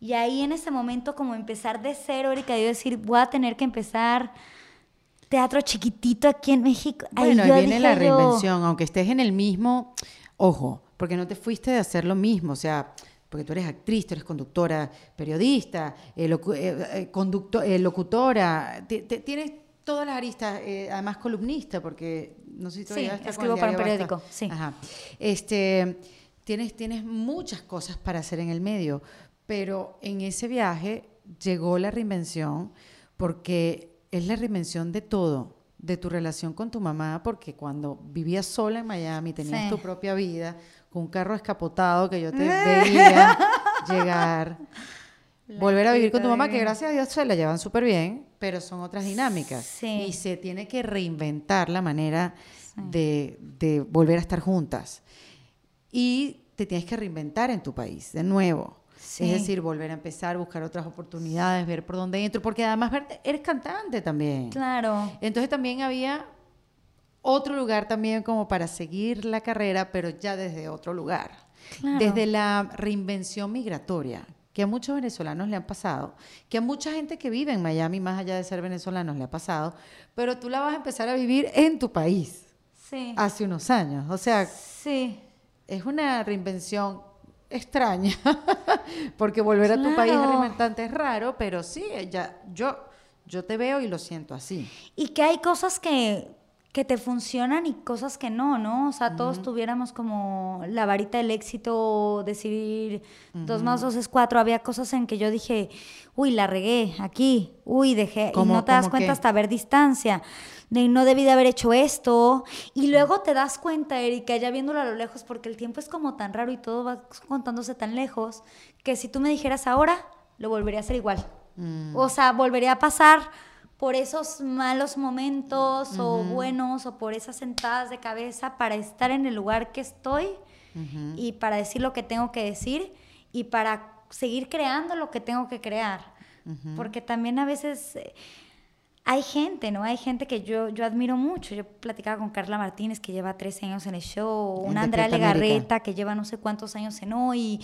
Y ahí en ese momento como empezar de cero, Erika, yo decir, voy a tener que empezar teatro chiquitito aquí en México. Bueno, ahí, viene la reinvención, aunque estés en el mismo, Ojo, porque no te fuiste de hacer lo mismo, o sea, porque tú eres actriz, tú eres conductora, periodista, eh, eh, eh, locutora, tienes todas las aristas, además columnista, porque no sé si todavía sí, escribo para un periódico, sí. Ajá. Este, tienes, tienes muchas cosas para hacer en el medio, pero en ese viaje llegó la reinvención porque es la reinvención de todo de tu relación con tu mamá, porque cuando vivías sola en Miami, tenías tu propia vida, con un carro escapotado que yo te veía llegar, volver a vivir con tu mamá, que gracias a Dios se la llevan súper bien, pero son otras dinámicas. Y se tiene que reinventar la manera de, de volver a estar juntas. Y te tienes que reinventar en tu país, de nuevo. Es decir, volver a empezar, buscar otras oportunidades, ver por dónde entro, porque además eres cantante también. Claro. Entonces también había otro lugar también como para seguir la carrera, pero ya desde otro lugar. Desde la reinvención migratoria, que a muchos venezolanos le han pasado, que a mucha gente que vive en Miami, más allá de ser venezolanos, le ha pasado, pero tú la vas a empezar a vivir en tu país. Sí. Hace unos años. O sea, sí. es una reinvención extraña, porque volver a tu país reinventante es raro, pero sí, ya, yo, yo te veo y lo siento así. Y que hay cosas que que te funcionan y cosas que no, ¿no? O sea, todos tuviéramos como la varita del éxito, decir dos más dos es cuatro. Había cosas en que yo dije, uy, la regué aquí, uy, dejé, y no te das cuenta hasta ver distancia, de no debí de haber hecho esto. Y luego te das cuenta, Erika, ya viéndolo a lo lejos, porque el tiempo es como tan raro y todo va contándose tan lejos, que si tú me dijeras ahora, lo volvería a hacer igual. Mm. O sea, volvería a pasar por esos malos momentos o buenos o por esas sentadas de cabeza para estar en el lugar que estoy y para decir lo que tengo que decir y para seguir creando lo que tengo que crear. Porque también a veces... Eh, hay gente, ¿no? Hay gente que yo, yo admiro mucho. Yo platicaba con Carla Martínez, que lleva 13 años en el show, una Andrea Legarreta, que lleva no sé cuántos años en hoy.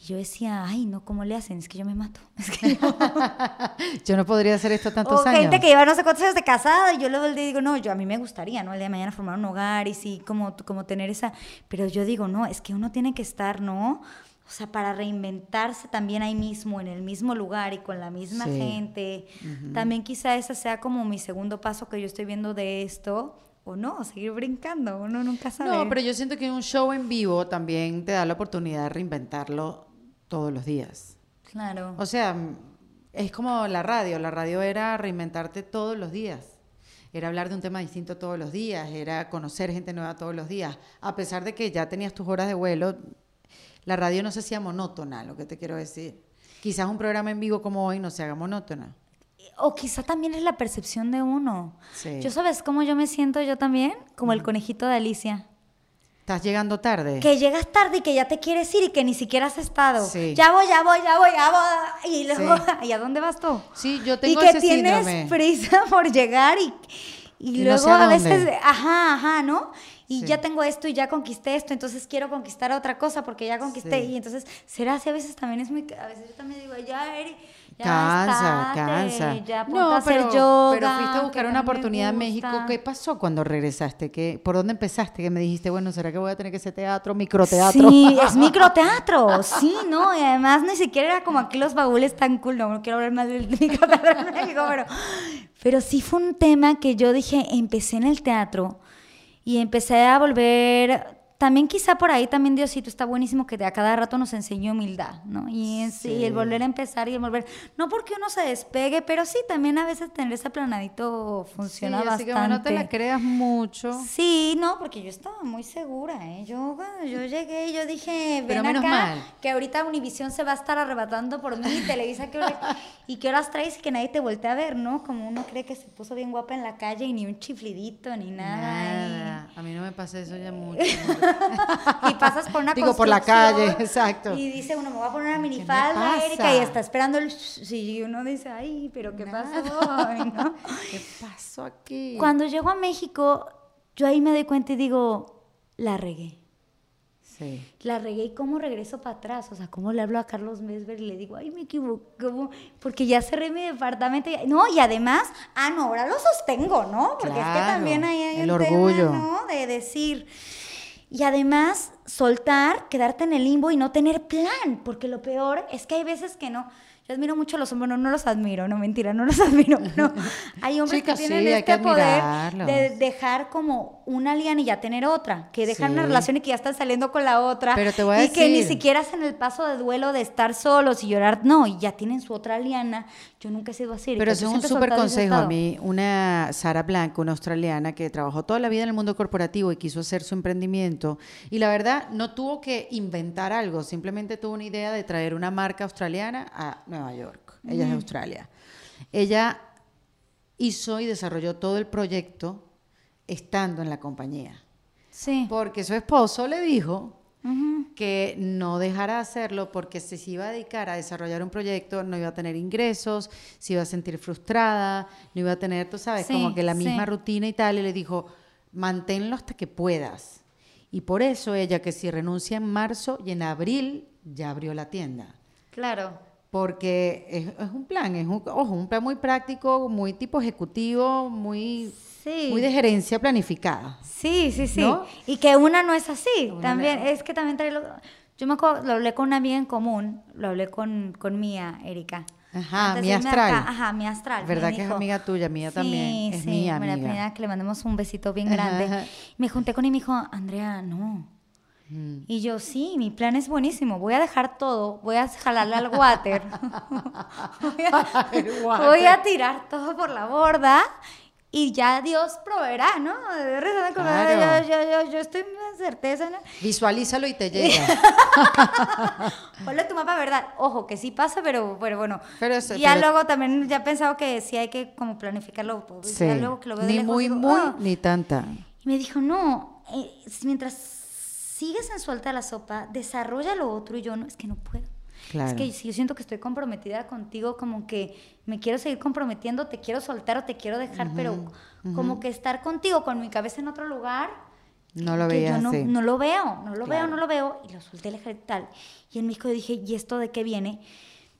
Y yo decía, ay, no, ¿cómo le hacen? Es que yo me mato. yo... no podría hacer esto tantos o gente que lleva no sé cuántos años de casada y yo luego le digo, no, yo a mí me gustaría, ¿no? El día de mañana formar un hogar y sí, como, como tener esa... Pero yo digo, no, es que uno tiene que estar, ¿no? O sea, para reinventarse también ahí mismo, en el mismo lugar y con la misma gente. También quizá ese sea como mi segundo paso que yo estoy viendo de esto. O no, seguir brincando, uno nunca sabe. No, pero yo siento que un show en vivo también te da la oportunidad de reinventarlo todos los días. Claro. O sea, es como la radio. La radio era reinventarte todos los días era hablar de un tema distinto todos los días, era conocer gente nueva todos los días. A pesar de que ya tenías tus horas de vuelo, la radio no se hacía monótona, lo que te quiero decir. Quizás un programa en vivo como hoy no se haga monótona. O quizá también es la percepción de uno. Yo sabes cómo yo me siento yo también, como el conejito de Alicia. Estás llegando tarde. Que llegas tarde y que ya te quieres ir y que ni siquiera has estado. Ya voy, ya voy, ya voy, ya voy. Y luego, ¿y a dónde vas tú? Sí, yo tengo y que tienes prisa por llegar y, y, luego a, veces, ajá, ajá, ¿no? y ya tengo esto y ya conquisté esto, entonces quiero conquistar otra cosa porque ya conquisté. Y entonces, será así a veces también es muy. A veces yo también digo, ya, Eri. Ya cansa, cansa. Ya no, a hacer yoga, pero fuiste a buscar una oportunidad en México. ¿Qué pasó cuando regresaste? ¿Qué, ¿Por dónde empezaste? Que me dijiste, bueno, ¿será que voy a tener que hacer teatro, microteatro? Sí, es microteatro, sí, ¿no? Y además ni siquiera era como aquí los baúles tan cool, no, no quiero hablar más del microteatro en México, pero, pero sí fue un tema que yo dije, empecé en el teatro y empecé a volver también quizá por ahí también Diosito está buenísimo que a cada rato nos enseñó humildad, ¿no? Y, el volver a empezar y el volver, no porque uno se despegue, pero sí, también a veces tener ese planadito funciona sí, así bastante. que no te la creas mucho. Sí, no, porque yo estaba muy segura, ¿eh? Yo, yo llegué y yo dije, ven acá, que ahorita Univisión se va a estar arrebatando por mí, Televisa, que y qué horas traes y que nadie te voltee a ver, ¿no? Como uno cree que se puso bien guapa en la calle y ni un chiflidito, ni nada. Nada, a mí no me pasa eso ya mucho. Y pasas por una Digo, por la calle, exacto. Y dice uno, me voy a poner una minifalda, Erika, y está esperando el... Sí, uno dice, ay, pero ¿qué pasó? ¿Qué pasó aquí? Cuando llego a México, yo ahí me doy cuenta y digo, la regué. Sí. La regué y cómo regreso para atrás, o sea, cómo le hablo a Carlos Mesver y le digo, ay, me equivoqué, porque ya cerré mi departamento. No, y además, ah, no, ahora lo sostengo, ¿no? Porque es que también hay, hay el orgullo. Tema, ¿no? De decir, y además, soltar, quedarte en el limbo y no tener plan, porque lo peor es que hay veces que no. Yo admiro mucho a los hombres, no, no los admiro, no mentira, no los admiro. No. Hay hombres que tienen este poder de dejar como una liana y ya tener otra, que dejan una relación y que ya están saliendo con la otra. Pero te voy a y que ni siquiera hacen el paso de duelo de estar solos y llorar, no, y ya tienen su otra liana. Yo nunca he sido así. Pero es un súper consejo a mí. Una Sara Blanco, una australiana que trabajó toda la vida en el mundo corporativo y quiso hacer su emprendimiento. Y la verdad, no tuvo que inventar algo, simplemente tuvo una idea de traer una marca australiana a Nueva York. Ella es de Australia. Ella hizo y desarrolló todo el proyecto estando en la compañía. Sí. Porque su esposo le dijo que no dejara de hacerlo porque si se iba a dedicar a desarrollar un proyecto no iba a tener ingresos, se iba a sentir frustrada, no iba a tener, tú sabes, como que la misma rutina y tal, y le dijo, manténlo hasta que puedas. Y por eso ella que si renuncia en marzo y en abril ya abrió la tienda. Claro. Porque es, un plan, es un, ojo, un plan muy práctico, muy tipo ejecutivo, muy, muy de gerencia planificada. Sí, sí, sí. Y que una no es así. también, es que también trae lo, Yo me acuerdo, lo hablé con una amiga en común, lo hablé con, con Mía, Erika. Ajá, mi astral. ajá, mi astral. ¿Verdad que es amiga tuya? Mía también. Es sí, mi amiga. que le mandemos un besito bien grande. Me junté con él y me dijo, Andrea, no. Mm. Y yo, sí, mi plan es buenísimo. Voy a dejar todo. Voy a jalarle al water. voy, a, tirar todo por la borda y ya Dios proveerá, ¿no? Claro. Yo, yo, yo, yo, estoy en certeza. ¿no? Visualízalo y te llega. Ponle tu mapa, ¿verdad? Ojo, que sí pasa, pero, pero bueno. Pero y ya luego también ya he pensado que sí hay que como planificarlo. Pues, sí. luego que lo veo ni muy, muy, ah". ni tanta. Y me dijo, no, eh, mientras sigues en suelta la sopa, desarrolla lo otro y yo no, es que no puedo. Es que si yo siento que estoy comprometida contigo, como que me quiero seguir comprometiendo, te quiero soltar o te quiero dejar, pero como que estar contigo con mi cabeza en otro lugar. No lo veía no, no, lo veo, no lo veo, no lo veo. Y lo solté, le tal. Y en México yo dije, ¿y esto de qué viene?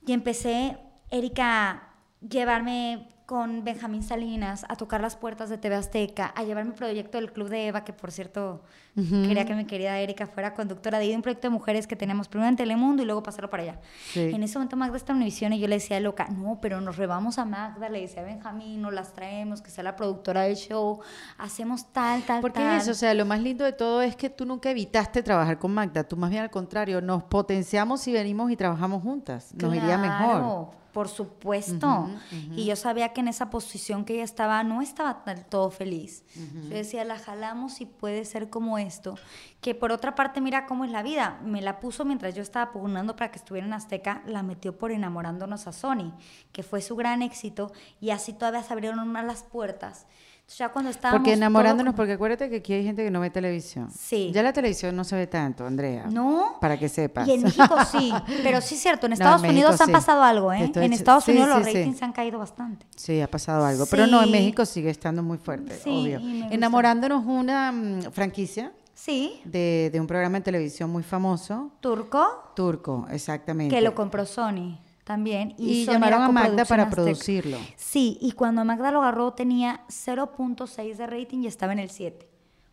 Y empecé, Erika, llevarme con Benjamín Salinas a tocar las puertas de TV Azteca, a llevar mi proyecto del Club de Eva, que por cierto quería que mi querida Erika fuera conductora de un proyecto de mujeres que tenemos primero en Telemundo y luego pasarlo para allá. En ese momento Magda está en Univisión y yo le decía loca, no, pero nos rebamos a Magda, le decía a Benjamín, nos las traemos, que sea la productora del show, hacemos tal, tal, Porque tal. eso, o sea, lo más lindo de todo es que tú nunca evitaste trabajar con Magda, tú más bien al contrario, nos potenciamos y venimos y trabajamos juntas, nos iría mejor. Por supuesto. Y yo sabía que en esa posición que ella estaba, no estaba del todo feliz. Yo decía, la jalamos y puede ser como esto. Que por otra parte, mira cómo es la vida. Me la puso mientras yo estaba pugnando para que estuviera en Azteca, la metió por enamorándonos a Sony, que fue su gran éxito. Y así todavía se abrieron unas las puertas. Ya cuando estábamos... Porque enamorándonos, porque acuérdate que aquí hay gente que no ve televisión. Sí. Ya la televisión no se ve tanto, Andrea. No. Para que sepas. Y en México sí, pero sí es cierto, en Estados Unidos han pasado algo, ¿eh? en Estados Unidos los ratings han caído bastante. Sí, ha pasado algo, pero no, en México sigue estando muy fuerte, obvio. Enamorándonos una mm, franquicia. Sí. De, de un programa de televisión muy famoso. ¿Turco? Turco, exactamente. Que lo compró Sony también. Y, llamaron a Magda para producirlo. Sí, y cuando Magda lo agarró tenía 0.6 de rating y estaba en el 7.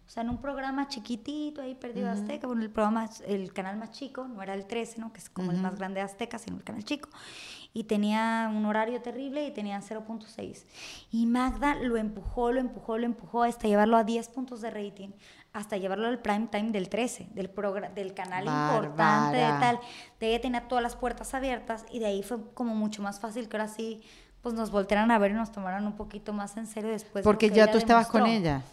O sea, en un programa chiquitito ahí perdido Azteca, bueno, el programa, el canal más chico, no era el 13, ¿no? Que es como el más grande de Azteca, sino el canal chico. Y tenía un horario terrible y tenía 0.6. Y Magda lo empujó, lo empujó, lo empujó hasta llevarlo a 10 puntos de rating hasta llevarlo al prime time del 13, del, del canal importante, de tal. De tenía todas las puertas abiertas y de ahí fue como mucho más fácil que ahora sí pues nos voltearan a ver y nos tomaran un poquito más en serio después. Porque ya tú estabas con ella.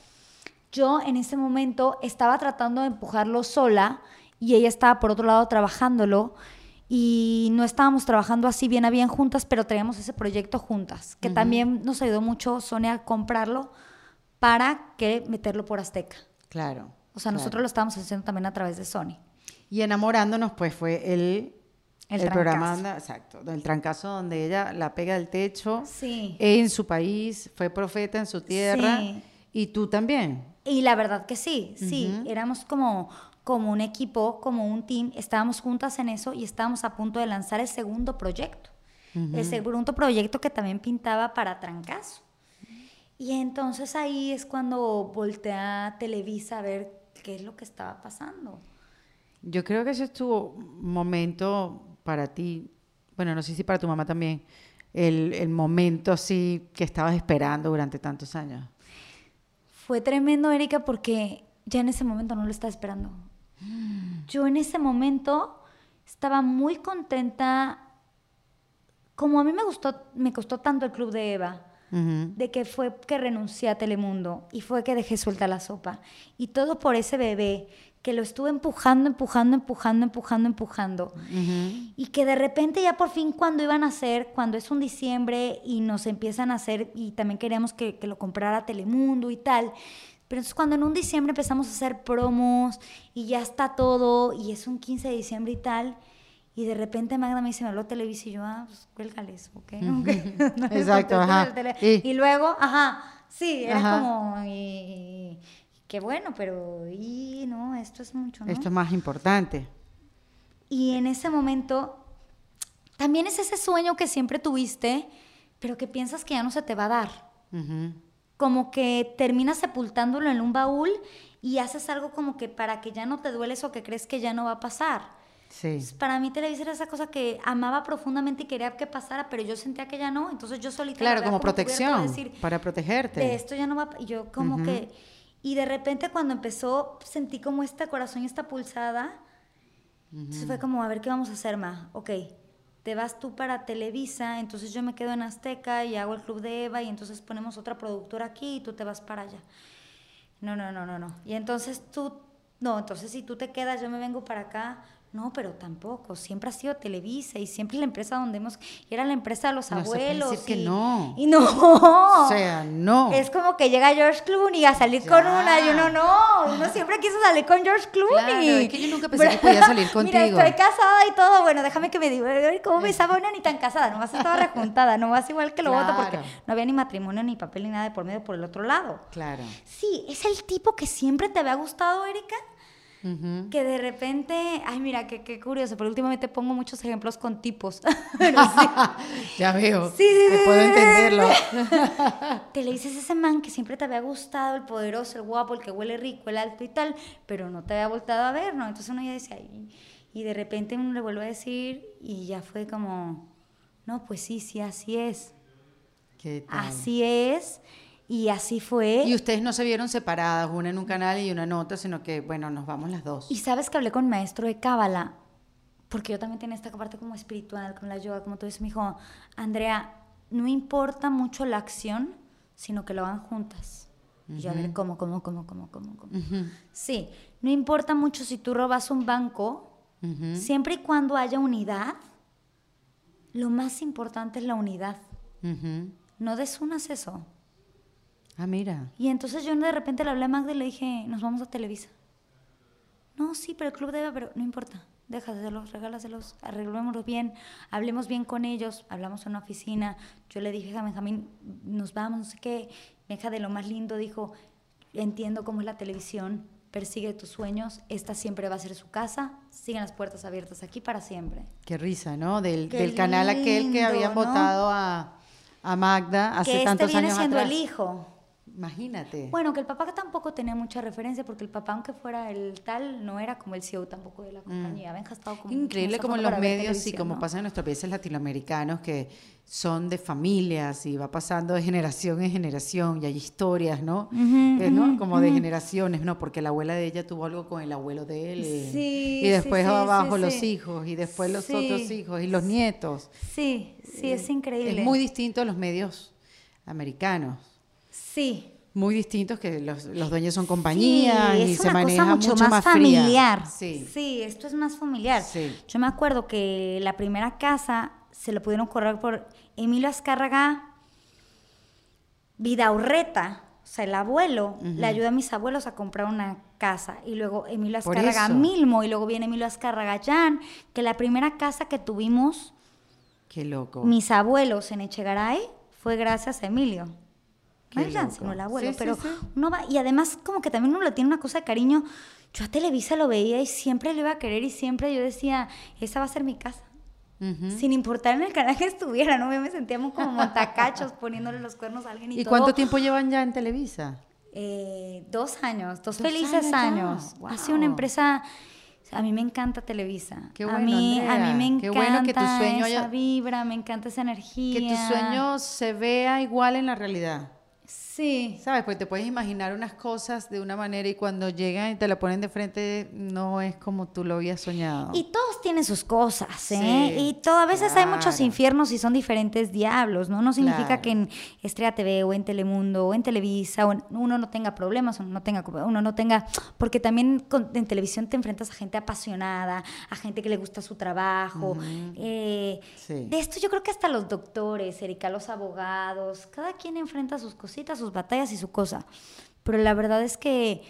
Yo en ese momento estaba tratando de empujarlo sola y ella estaba por otro lado trabajándolo y no estábamos trabajando así bien a bien juntas, pero teníamos ese proyecto juntas, que también nos ayudó mucho Sonia a comprarlo para que meterlo por Azteca. Claro. O sea, nosotros lo estábamos haciendo también a través de Sony. Y enamorándonos, pues fue el, el, programa, exacto, el trancazo donde ella la pega del techo sí. en su país, fue profeta en su tierra. Y tú también. Y la verdad que sí, sí, éramos como, como un equipo, como un team, estábamos juntas en eso y estábamos a punto de lanzar el segundo proyecto. El segundo proyecto que también pintaba para trancazo. Y entonces ahí es cuando voltea Televisa a ver qué es lo que estaba pasando. Yo creo que ese es tu momento para ti, bueno, no sé si para tu mamá también, el, el momento así que estabas esperando durante tantos años. Fue tremendo, Erika, porque ya en ese momento no lo estaba esperando. Yo en ese momento estaba muy contenta. Como a mí me gustó, me costó tanto el club de Eva de que fue que renuncié a Telemundo y fue que dejé suelta la sopa. Y todo por ese bebé que lo estuve empujando, empujando, empujando, empujando, empujando. Y que de repente ya por fin cuando iban a hacer, cuando es un diciembre y nos empiezan a hacer, y también queríamos que, que lo comprara Telemundo y tal, pero entonces cuando en un diciembre empezamos a hacer promos y ya está todo, y es un 15 de diciembre y tal, y de repente Magda me dice, me habló Televisa y yo, ah, pues cuélgales, ¿ok? Exacto, ajá. Y, luego, ajá, sí, era como, y, qué bueno, pero y no, esto es mucho, ¿no? Esto es más importante. Y en ese momento, también es ese sueño que siempre tuviste, pero que piensas que ya no se te va a dar. Como que terminas sepultándolo en un baúl y haces algo como que para que ya no te duele eso que crees que ya no va a pasar. Sí. Para mí Televisa era esa cosa que amaba profundamente y quería que pasara, pero yo sentía que ya no, entonces yo solita... Claro, como, protección, para protegerte. De esto ya no va... Y yo como que... Y de repente cuando empezó, sentí como este corazón y esta pulsada. Entonces fue como, a ver, ¿qué vamos a hacer, Ma? Ok, te vas tú para Televisa, entonces yo me quedo en Azteca y hago el Club de Eva y entonces ponemos otra productora aquí y tú te vas para allá. No, no, no, no, no. Y entonces tú, no, entonces si tú te quedas, yo me vengo para acá, no, pero tampoco. Siempre ha sido Televisa y siempre la empresa donde hemos. Era la empresa de los abuelos. Decir que no. Y no. O sea, no. Es como que llega George Clooney a salir con una y uno no. Uno siempre quiso salir con George Clooney. Claro, es que yo nunca pensé que podía salir contigo. Mira, estoy casada y todo. Bueno, déjame que me diga. ¿Cómo me estaba una ni tan casada? Nomás estaba rejuntada. Nomás igual que lo voto porque no había ni matrimonio, ni papel, ni nada de por medio por el otro lado. Claro. Sí, es el tipo que siempre te había gustado, Erika que de repente, ay mira, qué, qué curioso, pero últimamente pongo muchos ejemplos con tipos. ya veo, sí, sí, puedo entenderlo. te le dices a ese man que siempre te había gustado, el poderoso, el guapo, el que huele rico, el alto y tal, pero no te había voltado a ver, ¿no? Entonces uno ya decía, y, y de repente uno le vuelve a decir y ya fue como, no, pues sí, sí, así es. ¿Qué tal? Así es. Y así fue. Y ustedes no se vieron separadas, una en un canal y una en otro, sino que, bueno, nos vamos las dos. Y sabes que hablé con maestro de Cábala, porque yo también tenía esta parte como espiritual, como la yoga, como tú dices, me dijo, Andrea, no importa mucho la acción, sino que lo hagan juntas. Y yo, a ver, ¿cómo, cómo, cómo, cómo, cómo? cómo? Sí, no importa mucho si tú robas un banco, siempre y cuando haya unidad, lo más importante es la unidad. No desunas eso. Ah, mira. Y entonces yo de repente le hablé a Magda y le dije, nos vamos a Televisa. No, sí, pero el club debe, pero no importa. Déjaselos, regálaselos, arreglémoslo bien, hablemos bien con ellos. Hablamos en una oficina. Yo le dije a Benjamín, nos vamos, no sé qué. Deja de lo más lindo, dijo, entiendo cómo es la televisión, persigue tus sueños, esta siempre va a ser su casa, siguen las puertas abiertas aquí para siempre. Qué risa, ¿no? Del, del canal aquel que habían votado a, a Magda hace que este tantos viene años siendo atrás. el hijo. Imagínate. Bueno, que el papá tampoco tenía mucha referencia, porque el papá, aunque fuera el tal, no era como el CEO tampoco de la compañía. Benja estado como. Increíble como los medios y como ¿no? pasa en nuestros países latinoamericanos que son de familias y va pasando de generación en generación y hay historias, ¿no? Eh, ¿no? Como de generaciones, ¿no? Porque la abuela de ella tuvo algo con el abuelo de él. Sí, y después sí, abajo sí, los hijos y después los otros hijos y los nietos. Sí, sí, es increíble. Es muy distinto a los medios americanos. Sí. Muy distintos que los, los dueños son compañías Sí, y se maneja mucho, mucho más, familiar. Sí. esto es más familiar. Sí. Yo me acuerdo que la primera casa se lo pudieron correr por Emilio Azcárraga Vidaurreta, o sea, el abuelo, le ayuda a mis abuelos a comprar una casa. Y luego Emilio Azcárraga. Milmo, y luego viene Emilio Azcárraga Jan, que la primera casa que tuvimos Qué loco. mis abuelos en Echegaray fue gracias a Emilio. Qué No el abuelo. Sí, pero sí. uno va, y además como que también uno le tiene una cosa de cariño. Yo a Televisa lo veía y siempre lo iba a querer y siempre yo decía, esa va a ser mi casa. Sin importar en el canal que estuviera, ¿no? Yo me sentíamos como montacachos poniéndole los cuernos a alguien y, ¿Y todo. cuánto tiempo llevan ya en Televisa? Eh, dos años, dos, Dos felices años años. ya, Ha sido una empresa... A mí me encanta Televisa. Qué a bueno, mí, a mí me Qué encanta bueno que tu sueño esa haya- vibra, me encanta esa energía. Que tu sueño se vea igual en la realidad. Sí. ¿Sabes? Porque te puedes imaginar unas cosas de una manera y cuando llegan y te la ponen de frente no es como tú lo habías soñado. Y todos tienen sus cosas, ¿eh? Sí, y todo, a veces hay muchos infiernos y son diferentes diablos, ¿no? No significa Claro. que en Estrella TV o en Telemundo o en Televisa o en- uno no tenga problemas, uno no tenga, uno no tenga, porque también con- en televisión te enfrentas a gente apasionada, a gente que le gusta su trabajo. eh, Sí. De esto yo creo que hasta los doctores, Erika, los abogados, cada quien enfrenta sus cositas, sus batallas y su cosa. Pero la verdad es que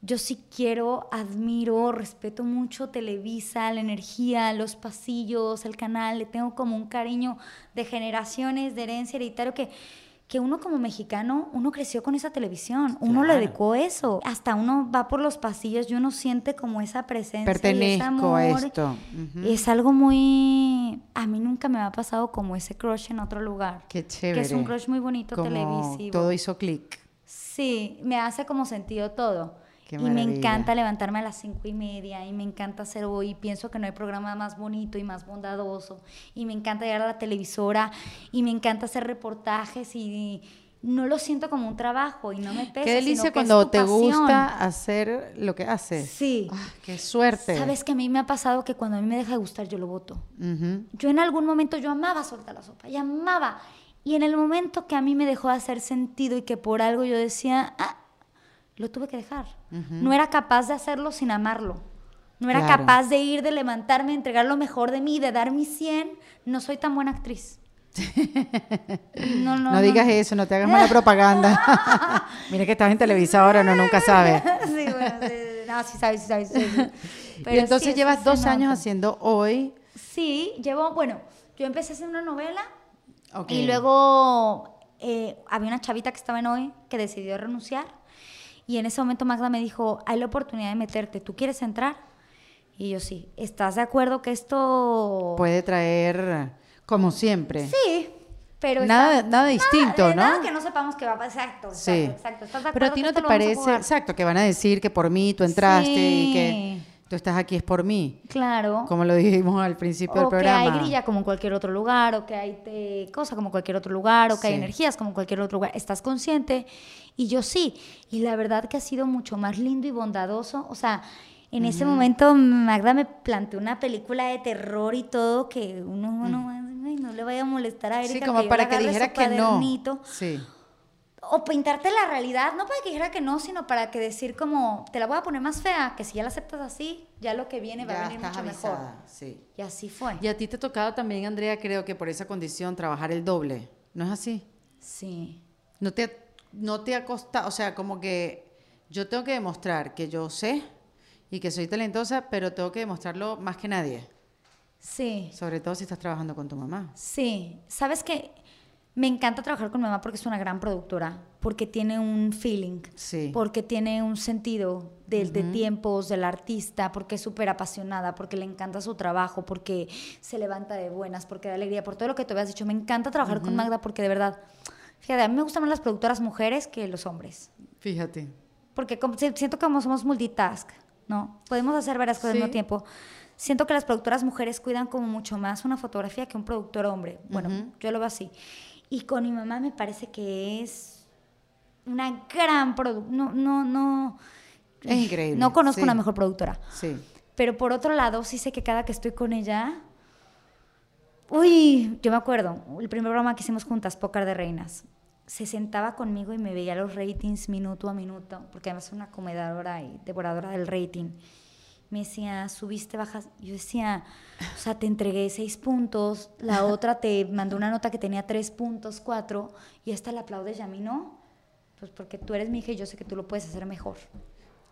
yo sí quiero, admiro, respeto mucho Televisa, la energía, los pasillos, el canal, le tengo como un cariño de generaciones, de herencia hereditario que, que uno como mexicano, uno creció con esa televisión, uno le dedicó eso. Hasta uno va por los pasillos y uno siente como esa presencia. Pertenezco a esto. Es algo muy... A mí nunca me ha pasado como ese crush en otro lugar. Qué chévere. Que es un crush muy bonito televisivo. Todo hizo clic. Sí, me hace como sentido todo. Y me encanta levantarme a las cinco y media y me encanta hacer hoy. Pienso que no hay programa más bonito y más bondadoso. Y me encanta llegar a la televisora y me encanta hacer reportajes y no lo siento como un trabajo y no me pesa. Qué delicia cuando te gusta hacer lo que haces. Sí. Ah, qué suerte. Sabes que a mí me ha pasado que cuando a mí me deja de gustar yo lo voto. Yo en algún momento yo amaba soltar la sopa, y amaba. Y en el momento que a mí me dejó de hacer sentido y que por algo yo decía, ah, lo tuve que dejar. No era capaz de hacerlo sin amarlo. No era capaz de ir, de levantarme, entregar lo mejor de mí, de dar mi 100. No soy tan buena actriz. No, no, no digas eso, no te hagas mala propaganda. Mira que estás en Televisa ahora, no nunca sabes. sí, bueno, no, sí sabes, sí sabes. y entonces llevas dos años haciendo hoy. Sí, llevo, bueno, yo empecé a hacer una novela y luego eh, había una chavita que estaba en hoy que decidió renunciar y en ese momento Magda me dijo, hay la oportunidad de meterte, ¿tú quieres entrar? Y yo sí, ¿estás de acuerdo que esto... Puede traer, como siempre. Sí, pero... Nada, nada distinto, ¿no? Nada que no sepamos que va a pasar. Exacto, sí. exacto. ¿Estás de pero a ti no te parece, exacto, que van a decir que por mí tú entraste y que tú estás aquí es por mí. Claro. Como lo dijimos al principio del programa. O que hay grilla como en cualquier otro lugar, o que hay te, cosa como cualquier otro lugar, o que hay energías como cualquier otro lugar. Estás consciente y yo sí. Y la verdad que ha sido mucho más lindo y bondadoso. O sea, en ese momento Magda me planteó una película de terror y todo que uno, mm. no le vaya a molestar a Erika. Sí, como para que dijera que no. Sí o pintarte la realidad, no para que dijera que no, sino para que decir como, te la voy a poner más fea, que si ya la aceptas así, ya lo que viene va a venir mucho mejor. Sí. Y así fue. Y a ti te ha tocado también, Andrea, creo que por esa condición, trabajar el doble, ¿no es así? Sí. No te, no te ha costado, o sea, como que yo tengo que demostrar que yo sé y que soy talentosa, pero tengo que demostrarlo más que nadie. Sí. Sobre todo si estás trabajando con tu mamá. Sí. Sabes que me encanta trabajar con mi mamá porque es una gran productora, porque tiene un feeling, porque tiene un sentido de, tiempos del artista, porque es súper apasionada, porque le encanta su trabajo, porque se levanta de buenas, porque da alegría, por todo lo que te habías dicho. Me encanta trabajar con Magda porque de verdad, fíjate, a mí me gustan más las productoras mujeres que los hombres. Fíjate. Porque siento que como somos multitask, ¿no? Podemos hacer varias cosas al mismo tiempo siento que las productoras mujeres cuidan como mucho más una fotografía que un productor hombre. Bueno, yo lo veo así. Y con mi mamá me parece que es una gran productora. No, no, no. Es increíble. No conozco una mejor productora. Sí. Pero por otro lado, sí sé que cada que estoy con ella. Uy, yo me acuerdo, el primer programa que hicimos juntas, Pócar de Reinas. Se sentaba conmigo y me veía los ratings minuto a minuto, porque además es una comedadora y devoradora del rating me decía, subiste, bajas. Yo decía, o sea, te entregué seis puntos, la otra te mandó una nota que tenía tres puntos, cuatro, y esta la aplaudes y a mí no. Pues porque tú eres mi hija y yo sé que tú lo puedes hacer mejor.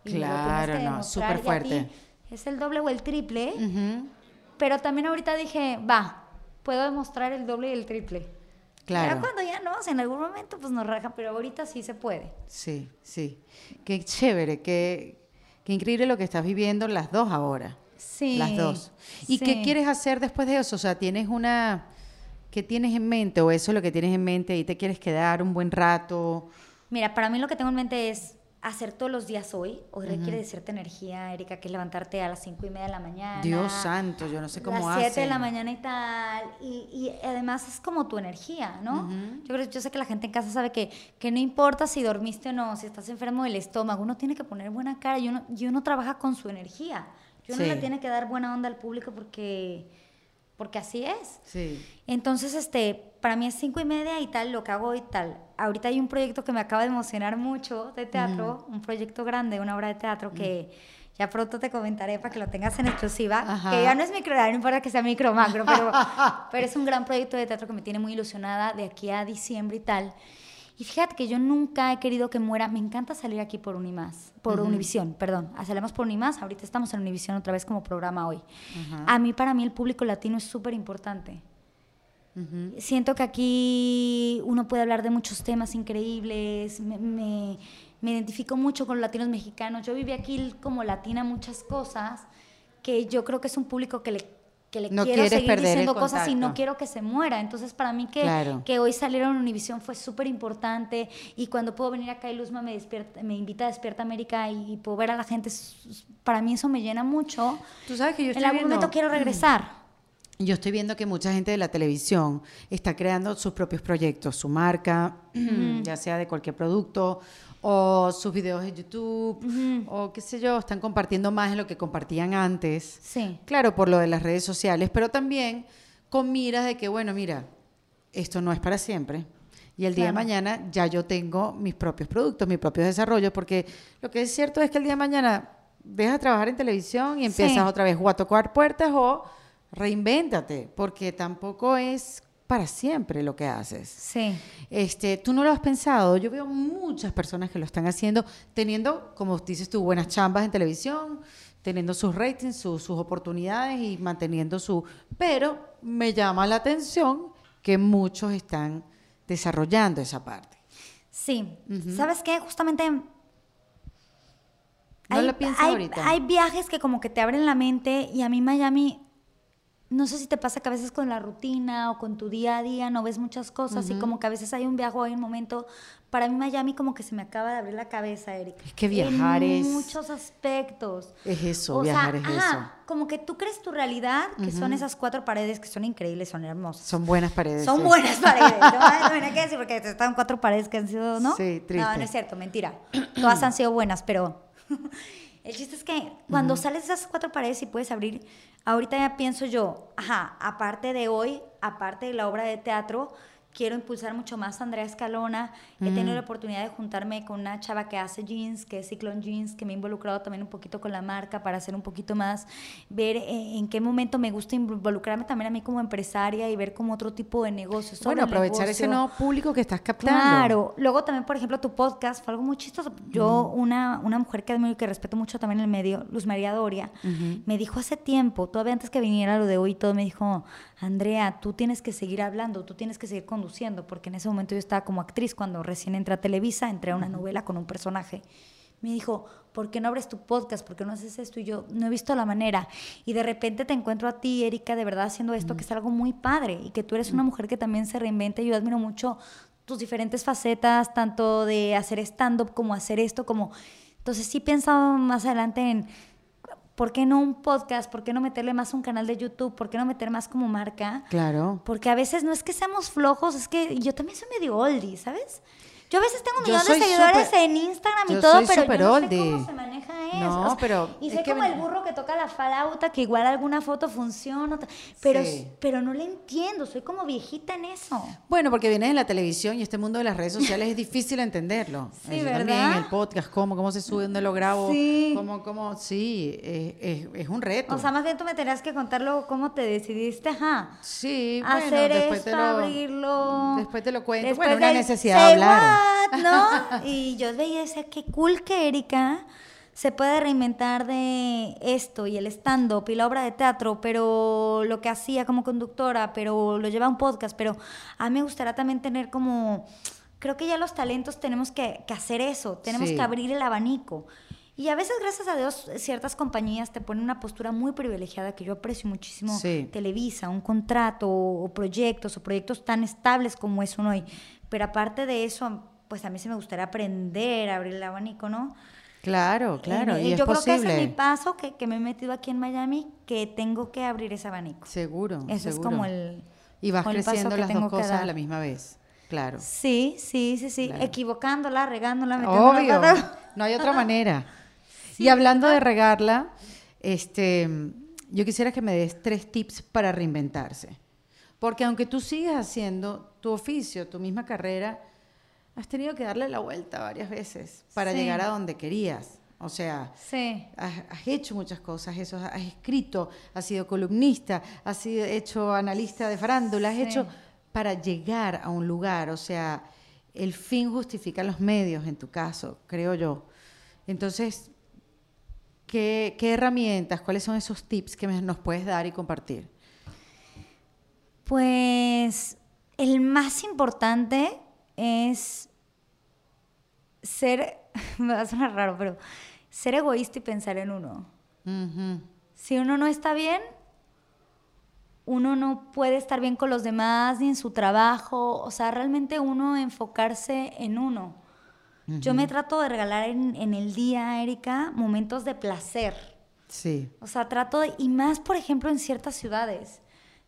claro, no, súper fuerte. Es el doble o el triple, pero también ahorita dije, va, puedo demostrar el doble y el triple. Claro. Pero cuando ya no, en algún momento pues nos rajan, pero ahorita sí se puede. Sí, sí. Qué chévere, qué, Qué increíble lo que estás viviendo las dos ahora. Sí. Las dos. ¿Y qué quieres hacer después de eso? O sea, ¿tienes una... ¿Qué tienes en mente? ¿O eso es lo que tienes en mente y te quieres quedar un buen rato? Mira, para mí lo que tengo en mente es hacer todos los días hoy, hoy requiere de cierta energía, Erika, que es levantarte a las cinco y media de la mañana. Dios santo, yo no sé cómo A las siete de la mañana y tal. Y, y, además es como tu energía, ¿no? yo, creo, yo sé que la gente en casa sabe que, que no importa si dormiste o no, si estás enfermo del estómago, uno tiene que poner buena cara y uno, y uno trabaja con su energía. Y uno le tiene que dar buena onda al público porque porque así es. Sí. Entonces, este, para mí es cinco y media y tal, lo que hago y tal. Ahorita hay un proyecto que me acaba de emocionar mucho de teatro, un proyecto grande, una obra de teatro que ya pronto te comentaré para que lo tengas en exclusiva, que ya no es micro, no importa que sea micro macro, pero, pero es un gran proyecto de teatro que me tiene muy ilusionada de aquí a diciembre y tal. Y fíjate que yo nunca he querido que muera. Me encanta salir aquí por Unimás, por Univisión, perdón. Salimos por Unimás, ahorita estamos en Univisión otra vez como programa hoy. A mí, para mí, el público latino es súper importante. Siento que aquí uno puede hablar de muchos temas increíbles. Me, me, me, identifico mucho con los latinos mexicanos. Yo viví aquí como latina muchas cosas que yo creo que es un público que le que le quiero seguir diciendo cosas y no quiero que se muera. Entonces, para mí que, que hoy salieron en Univisión fue súper importante y cuando puedo venir acá y Luzma me, despierta, me invita a Despierta América y, puedo ver a la gente, para mí eso me llena mucho. Tú sabes que yo estoy En algún momento quiero regresar. Yo estoy viendo que mucha gente de la televisión está creando sus propios proyectos, su marca, ya sea de cualquier producto o sus videos de YouTube, o qué sé yo, están compartiendo más de lo que compartían antes. Sí. Claro, por lo de las redes sociales, pero también con miras de que, bueno, mira, esto no es para siempre. Y el día de mañana ya yo tengo mis propios productos, mis propios desarrollos, porque lo que es cierto es que el día de mañana dejas de trabajar en televisión y empiezas otra vez o a tocar puertas o reinvéntate, porque tampoco es para siempre lo que haces. Sí. Este, tú no lo has pensado. Yo veo muchas personas que lo están haciendo, teniendo, como dices tú, buenas chambas en televisión, teniendo sus ratings, sus oportunidades y manteniendo su... Pero me llama la atención que muchos están desarrollando esa parte. Sí. ¿Sabes qué? Justamente... No hay, lo pienso ahorita. Hay viajes que como que te abren la mente y a mí Miami no sé si te pasa que a veces con la rutina o con tu día a día no ves muchas cosas y como que a veces hay un viaje o hay un momento. Para mí Miami como que se me acaba de abrir la cabeza, Erika. Es que viajar en es... muchos aspectos. Es eso, viajar es eso. Como que tú crees tu realidad, que son esas cuatro paredes que son increíbles, son hermosas. Son buenas paredes. Son buenas paredes. no, no, qué decir porque están cuatro paredes que han sido, ¿no? Sí, triste. No, no es cierto, mentira. Todas han sido buenas, pero... El chiste es que cuando sales de esas cuatro paredes y puedes abrir Ahorita ya pienso yo, ajá, aparte de hoy, aparte de la obra de teatro, quiero impulsar mucho más a Andrea Escalona. He tenido la oportunidad de juntarme con una chava que hace jeans, que es Cyclone Jeans, que me ha involucrado también un poquito con la marca para hacer un poquito más, ver eh, en qué momento me gusta involucrarme también a mí como empresaria y ver como otro tipo de negocios. Bueno, aprovechar ese nuevo público que estás captando. Claro. Luego también, por ejemplo, tu podcast fue algo muy chistoso. Yo, una, una mujer que admiro y que respeto mucho también en el medio, Luz María Doria, me dijo hace tiempo, todavía antes que viniera lo de hoy todo, me dijo, Andrea, tú tienes que seguir hablando, tú tienes que seguir conduciendo, porque en ese momento yo estaba como actriz cuando recién entré a Televisa, entré a una novela con un personaje. Me dijo, ¿por qué no abres tu podcast? ¿Por qué no haces esto? Y yo no he visto la manera. Y de repente te encuentro a ti, Erika, de verdad haciendo esto, que es algo muy padre y que tú eres una mujer que también se reinventa. Yo admiro mucho tus diferentes facetas, tanto de hacer stand-up como hacer esto, como... Entonces sí he pensado más adelante en ¿por qué no un podcast? ¿Por qué no meterle más un canal de YouTube? ¿Por qué no meter más como marca? Claro. Porque a veces no es que seamos flojos, es que yo también soy medio oldie, ¿sabes? Yo a veces tengo millones de seguidores en Instagram y todo, pero yo no sé cómo se maneja eso. No, pero y soy como el burro que toca la flauta, que igual alguna foto funciona, pero, pero no le entiendo, soy como viejita en eso. Bueno, porque vienes de la televisión y este mundo de las redes sociales es difícil entenderlo. Sí, ¿verdad? También el podcast, cómo, cómo se sube, dónde lo grabo, sí. cómo, cómo, sí, es, es, un reto. O sea, más bien tú me tenías que contarlo cómo te decidiste, ajá. Sí, hacer bueno, después esto, te lo, abrirlo. Después te lo cuento. bueno, una necesidad de hablar. ¿No? Y yo veía, decía, qué cool que Erika se puede reinventar de esto y el stand-up y la obra de teatro, pero lo que hacía como conductora, pero lo lleva a un podcast, pero a mí me gustaría también tener como, creo que ya los talentos tenemos que, hacer eso, tenemos que abrir el abanico. Y a veces, gracias a Dios, ciertas compañías te ponen una postura muy privilegiada que yo aprecio muchísimo. Televisa, un contrato o proyectos o proyectos tan estables como es uno hoy. Pero aparte de eso, pues a mí sí me gustaría aprender a abrir el abanico, ¿no? Claro, claro. y, yo creo que ese es mi paso que, que, me he metido aquí en Miami, que tengo que abrir ese abanico. Seguro. Ese es como el. Y vas creciendo las dos cosas a la misma vez. Claro. Sí, sí, sí, sí. Equivocándola, regándola, metiéndola. Obvio. No hay otra manera. y hablando de regarla, este, yo quisiera que me des tres tips para reinventarse. Porque aunque tú sigas haciendo tu oficio, tu misma carrera, has tenido que darle la vuelta varias veces para llegar a donde querías. O sea, has, hecho muchas cosas, eso, has escrito, has sido columnista, has sido hecho analista de farándula, has hecho para llegar a un lugar. O sea, el fin justifica los medios en tu caso, creo yo. Entonces, ¿qué, qué herramientas, cuáles son esos tips que nos puedes dar y compartir? Pues el más importante es ser, me va a sonar raro, pero ser egoísta y pensar en uno. Si uno no está bien, uno no puede estar bien con los demás ni en su trabajo, o sea, realmente uno enfocarse en uno. Yo me trato de regalar en, en, el día, Erika, momentos de placer. Sí. O sea, trato de, y más, por ejemplo, en ciertas ciudades.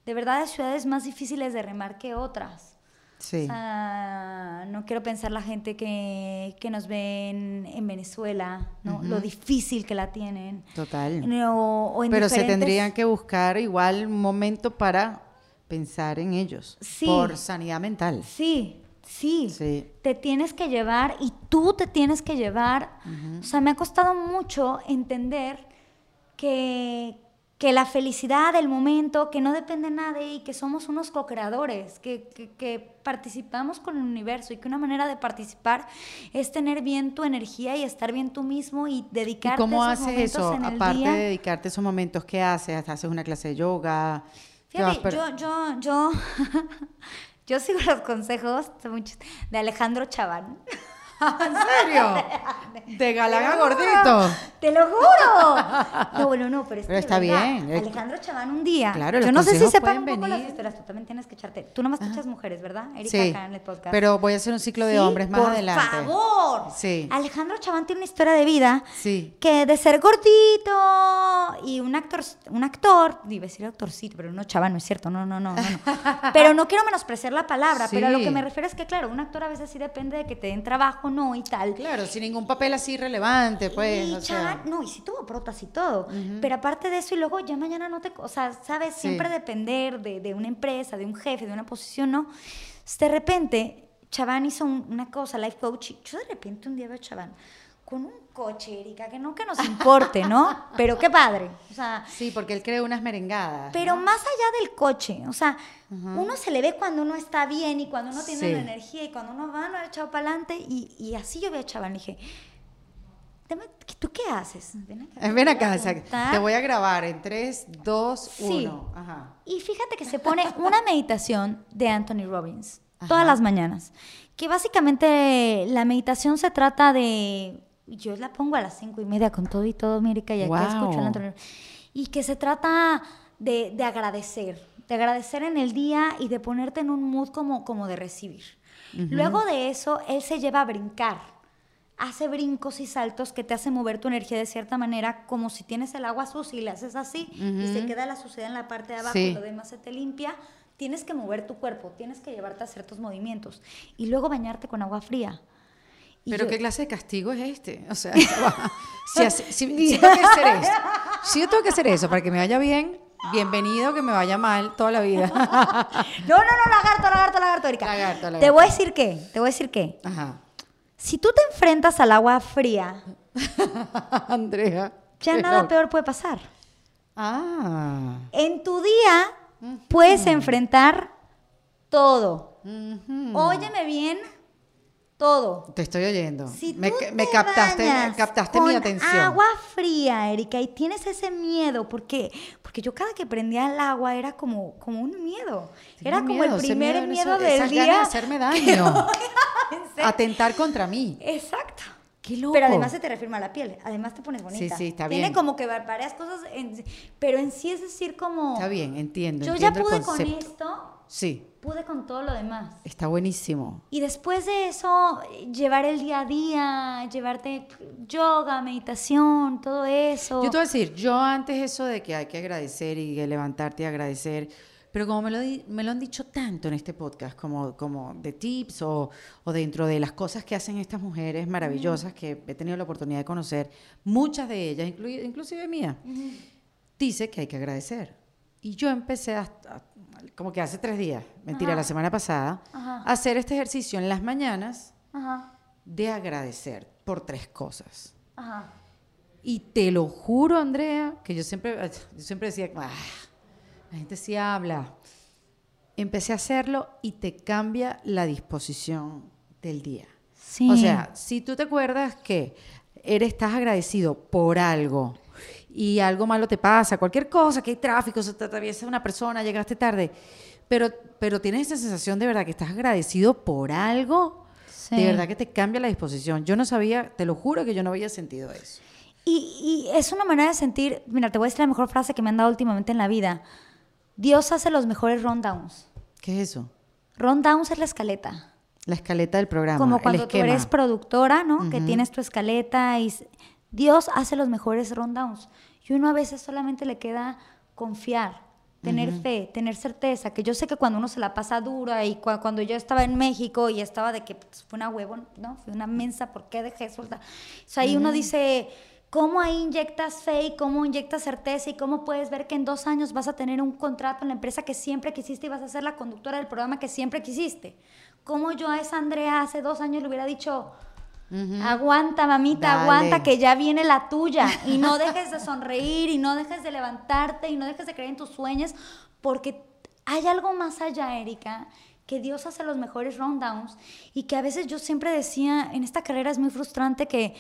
De verdad, hay ciudades más difíciles de remar que otras. Sí. O sea, no quiero pensar la gente que, que nos ve en, Venezuela, ¿no? Lo difícil que la tienen. Total. O, Pero se tendrían que buscar igual un momento para pensar en ellos. Sí. Por sanidad mental. Sí, sí. Sí. Te tienes que llevar y tú te tienes que llevar. O sea, me ha costado mucho entender que, que la felicidad del momento, que no depende de nadie y que somos unos co-creadores, que, que, participamos con el universo y que una manera de participar es tener bien tu energía y estar bien tú mismo y dedicarte ¿Y cómo esos haces eso? en el Aparte día. de dedicarte a esos momentos, ¿qué haces? ¿Haces una clase de yoga? Fíjate, yo, yo, yo, yo sigo los consejos de Alejandro Chaván. ¿En serio? De galán gordito. Te lo juro. No, bueno, no, pero es pero que está bien. Alejandro Chaván un día. Claro, Yo no sé si sepan un las historias. Tú también tienes que echarte. Tú nomás escuchas mujeres, ¿verdad? Erika Sí, acá en el podcast. pero voy a hacer un ciclo de Sí, hombres más por adelante. favor. Sí. Alejandro Chaván tiene una historia de vida Sí. que de ser gordito y un actor, un actor, iba a decir actorcito, pero no Chaván, no es cierto, no, no, no, no. no. pero no quiero menospreciar la palabra, pero a lo que me refiero es que, claro, un actor a veces sí depende de que te den trabajo, no, y tal. Claro, sin ningún papel así relevante, pues. y o sea. No, y sí tuvo protas y todo. Pero aparte de eso, y luego ya mañana no te. O sea, sabes, Sí. siempre depender de, de una empresa, de un jefe, de una posición, ¿no? De repente, Chaván hizo un- una cosa, life coach. y Yo de repente un día veo a Chaván con un coche, Erika, que no que nos importe, ¿no? Pero qué padre. O sea, Sí, porque él creó unas merengadas. pero ¿no? más allá del coche, o sea, uno se le ve cuando uno está bien y cuando uno tiene Sí. la energía y cuando uno va, no ha echado para adelante. Y, y así yo vi a Chaván y dije, "Deme- ¿tú qué haces? Ven acá. Te Ven voy acá, a o sea, contar". te voy a grabar en 3, 2, Sí. 1. Ajá. Y fíjate que se pone una meditación de Anthony Robbins Ajá. todas las mañanas. Que básicamente la meditación se trata de. Yo la pongo a las cinco y media con todo y todo, Mérica, y acá Guau. escucho a Anthony Y que se trata de, de agradecer. De agradecer en el día y de ponerte en un mood como, como de recibir. Luego de eso, él se lleva a brincar hace brincos y saltos que te hacen mover tu energía de cierta manera, como si tienes el agua sucia y le haces así y se queda la suciedad en la parte de abajo Sí. y lo demás se te limpia. Tienes que mover tu cuerpo, tienes que llevarte a ciertos movimientos y luego bañarte con agua fría. Pero yo- qué clase de castigo es este? O sea, si, hace- si- si tengo que hacer eso, si yo tengo que hacer eso para que me vaya bien, bienvenido, que me vaya mal toda la vida. No, no, no, lagarto, lagarto, lagarto, Erika. Lagarto, lagarto. Te voy a decir qué, te voy a decir qué. Ajá. Si tú te enfrentas al agua fría, Andrea. ya nada peor puede pasar. Ah. En tu día puedes enfrentar todo. ujú. Óyeme bien, todo. Te estoy oyendo. Si me tú me te captaste, bañas captaste con mi atención. Agua fría, Erika, y tienes ese miedo, ¿por qué? Porque yo cada que prendía el agua era como, como un miedo. Tengo era como el primer miedo, miedo, eso- del esas día. ganas de hacerme daño. Atentar contra mí. Exacto. Qué loco. Pero además se te refirma la piel, además te pones bonita. sí, está Tiene bien. como que va- varias cosas, en- pero en sí es decir como... Está bien, entiendo. Yo ya el pude con esto, Sí, pude con todo lo demás. está buenísimo. Y después de eso, llevar el día a día, llevarte yoga, meditación, todo eso. Yo te voy a decir, yo antes eso de que hay que agradecer y que levantarte y agradecer, pero como me lo, di- me lo han dicho tanto en este podcast, como, como de tips o, o dentro de las cosas que hacen estas mujeres maravillosas que he tenido la oportunidad de conocer, muchas de ellas, inclui- inclusive mía, dice que hay que agradecer. Y yo empecé hasta, como que hace tres días, mentira, Ajá. la semana pasada, Ajá. hacer este ejercicio en las mañanas Ajá, de agradecer por tres cosas. Y te lo juro, Andrea, que yo siempre, yo siempre decía, "Ah, la gente sí habla. Empecé a hacerlo y te cambia la disposición del día. Sí. O sea, si tú te acuerdas que eres, estás agradecido por algo y algo malo te pasa, cualquier cosa, que hay tráfico, se te atraviesa una persona, llegaste tarde, Pero, pero tienes esa sensación de verdad que estás agradecido por algo. De verdad que te cambia la disposición. Yo no sabía, te lo juro que yo no había sentido eso. Y, y es una manera de sentir, mira, te voy a decir la mejor frase que me han dado últimamente en la vida. Dios hace los mejores rundowns. ¿Qué es eso? Rundowns es la escaleta. La escaleta del programa. Como cuando tú eres productora, ¿no? Que tienes tu escaleta y Dios hace los mejores rundowns. Y uno a veces solamente le queda confiar, tener fe, tener certeza, que yo sé que cuando uno se la pasa dura y cuando yo estaba en México y estaba de que pues, fue una huevo, ¿no? Fue una mensa, ¿por qué dejé soltar? O sea, ahí uno dice, ¿cómo ahí inyectas fe y cómo inyectas certeza y cómo puedes ver que en dos años vas a tener un contrato en la empresa que siempre quisiste y vas a ser la conductora del programa que siempre quisiste? ¿Cómo yo a esa Andrea hace dos años le hubiera dicho, Aguanta, mamita, aguanta, que ya viene la tuya. Y no dejes de sonreír, y no dejes de levantarte, y no dejes de creer en tus sueños, porque hay algo más allá, Erika, que Dios hace los mejores rundowns, y que a veces yo siempre decía, en esta carrera es muy frustrante que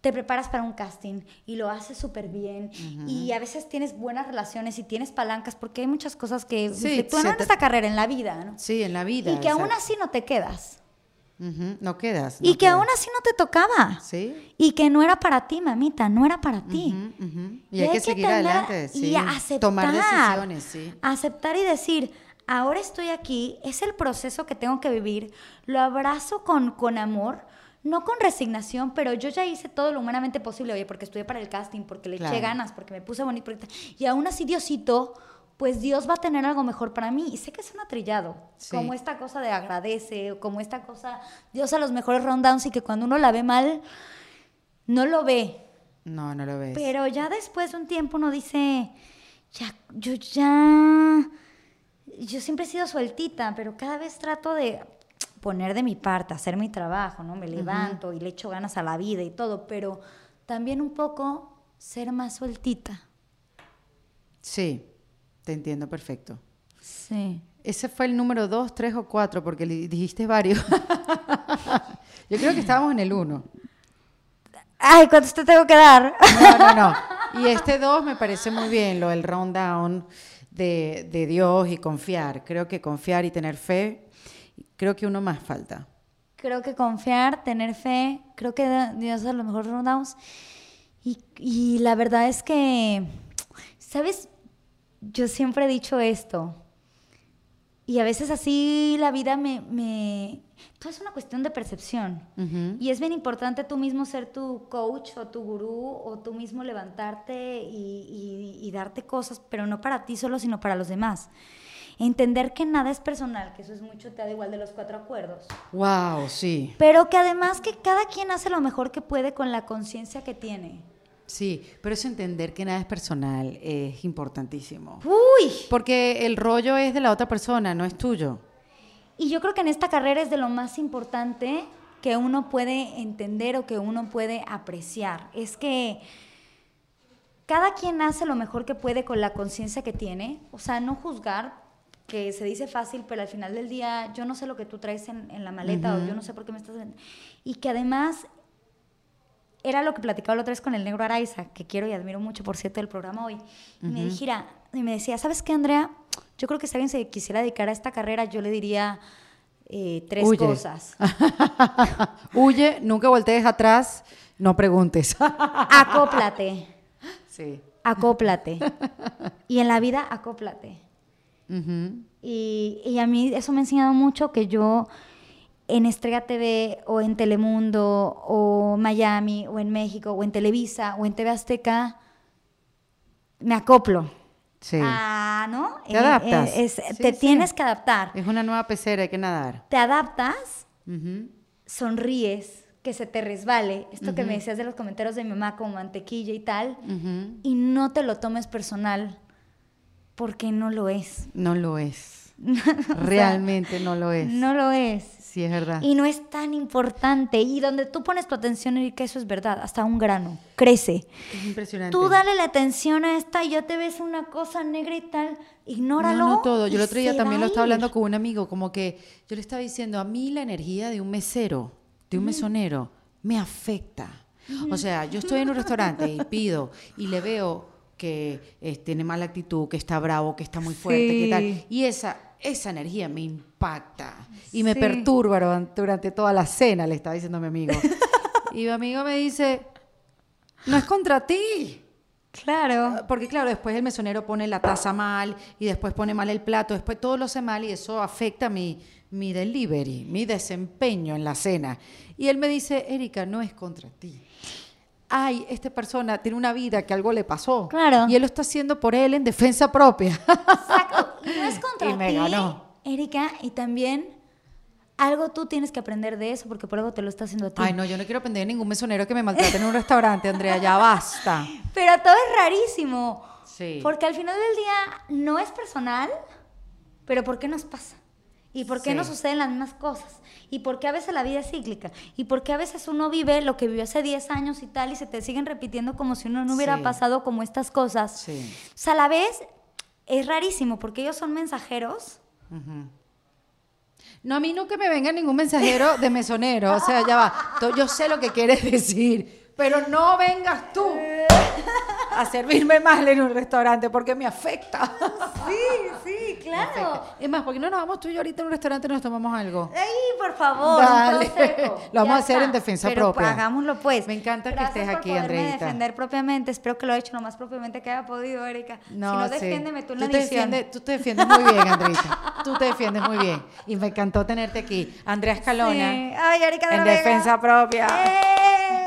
te preparas para un casting y lo haces súper bien y a veces tienes buenas relaciones y tienes palancas porque hay muchas cosas que sí, tú en esta carrera, en la vida, ¿no? Sí, en la vida. Y que aún así no te quedas. No quedas. y que aún así no te tocaba. Sí. Y que no era para ti, mamita, no era para ti. y, hay, que, seguir adelante, sí. Y aceptar. Tomar decisiones, sí. Aceptar y decir, ahora estoy aquí, es el proceso que tengo que vivir, lo abrazo con, con amor, no con resignación, pero yo ya hice todo lo humanamente posible, oye, porque estudié para el casting, porque le eché ganas, porque me puse bonito, y aún así Diosito pues Dios va a tener algo mejor para mí. Y sé que es un atrillado, como esta cosa de agradece, o como esta cosa, Dios a los mejores rundowns y que cuando uno la ve mal, no lo ve. No, no lo ves. Pero ya después de un tiempo uno dice, ya, yo ya, yo siempre he sido sueltita, pero cada vez trato de poner de mi parte, hacer mi trabajo, ¿no? Me levanto y le echo ganas a la vida y todo, pero también un poco ser más sueltita. Sí, te entiendo perfecto. Sí. Ese fue el número dos, tres o cuatro, porque dijiste varios. Yo creo que estábamos en el uno. Ay, ¿cuántos te tengo que dar? No, no, no. Y este dos me parece muy bien, lo del rundown de, de Dios y confiar. Creo que confiar y tener fe, creo que uno más falta. Creo que confiar, tener fe, creo que Dios es mejores rundowns. Y, y la verdad es que, ¿sabes? Yo siempre he dicho esto. Y a veces así la vida me... me... Todo es una cuestión de percepción. Y es bien importante tú mismo ser tu coach o tu gurú o tú mismo levantarte y, y, darte cosas, pero no para ti solo, sino para los demás. Entender que nada es personal, que eso es mucho, te da igual de los cuatro acuerdos. Wow, sí. Pero que además que cada quien hace lo mejor que puede con la conciencia que tiene. Sí, pero es entender que nada es personal es importantísimo. Uy. Porque el rollo es de la otra persona, no es tuyo. Y yo creo que en esta carrera es de lo más importante que uno puede entender o que uno puede apreciar. Es que cada quien hace lo mejor que puede con la conciencia que tiene. O sea, no juzgar, que se dice fácil, pero al final del día yo no sé lo que tú traes en, la maleta o yo no sé por qué me estás... Y que además era lo que platicaba la otra vez con el negro Araiza, que quiero y admiro mucho, por cierto, del programa hoy. Y me dijera, y me decía, ¿sabes qué, Andrea? Yo creo que si alguien se quisiera dedicar a esta carrera, yo le diría eh, tres cosas. Huye, nunca voltees atrás, no preguntes. acóplate. Sí. Acóplate. Y en la vida, acóplate. y, y a mí eso me ha enseñado mucho que yo en Estrella TV o en Telemundo o Miami o en México o en Televisa o en TV Azteca, me acoplo. Sí. Ah, ¿no? Te adaptas. Eh, te tienes que adaptar. Es una nueva pecera, hay que nadar. Te adaptas, sonríes, que se te resbale. Esto que me decías de los comentarios de mi mamá como mantequilla y tal. Y no te lo tomes personal, porque no lo es. No lo es. Realmente no lo es. No lo es. Sí, es verdad. Y no es tan importante. Y donde tú pones tu atención que eso es verdad, hasta un grano, crece. Es impresionante. Tú dale la atención a esta y ya te ves una cosa negra y tal, ignóralo. No, no todo. Yo el otro día también lo estaba hablando con un amigo, como que yo le estaba diciendo, a mí la energía de un mesero, de un mesonero, me afecta. O sea, yo estoy en un restaurante y pido y le veo que eh, tiene mala actitud, que está bravo, que está muy fuerte, que tal. Y esa esa energía me impacta y me perturba durante toda la cena, le estaba diciendo a mi amigo. y mi amigo me dice, no es contra ti. Claro. Ah, porque claro, después el mesonero pone la taza mal y después pone mal el plato, después todo lo hace mal y eso afecta mi, mi delivery, mi desempeño en la cena. Y él me dice, Erika, no es contra ti. Ay, esta persona tiene una vida que algo le pasó. Claro. Y él lo está haciendo por él en defensa propia. Exacto. No es contra y me ganó. Erika, y también algo tú tienes que aprender de eso porque por algo te lo está haciendo a ti. Ay, no, yo no quiero aprender de ningún mesonero que me maltrate en un restaurante, Andrea, ya basta. Pero todo es rarísimo. Sí. Porque al final del día no es personal, pero ¿por qué nos pasa? ¿Y por qué no suceden las mismas cosas? ¿Y por qué a veces la vida es cíclica? ¿Y por qué a veces uno vive lo que vivió hace 10 años y tal y se te siguen repitiendo como si uno no hubiera pasado como estas cosas? Sí. O sea, a la vez es rarísimo porque ellos son mensajeros. No, a mí nunca me venga ningún mensajero de mesonero. O sea, ya va. Yo sé lo que quieres decir, pero no vengas tú a servirme mal en un restaurante porque me afecta. Sí, sí, claro. Es más, ¿por qué no nos vamos tú y yo ahorita en un restaurante y nos tomamos algo? ¡Ay, por favor! Dale. Lo vamos a hacer en defensa Pero propia. hagámoslo pues. Me encanta que estés por aquí, Andreita. defender propiamente. Espero que lo haya hecho lo más propiamente que haya podido, Erika. No, si no, sí. defiéndeme tú en la te tú te defiendes muy bien, Andreita. Tú te defiendes muy bien. Y me encantó tenerte aquí. Andrea Escalona. Sí. Ay, Erika de En la Vega. defensa propia. ¡Eh!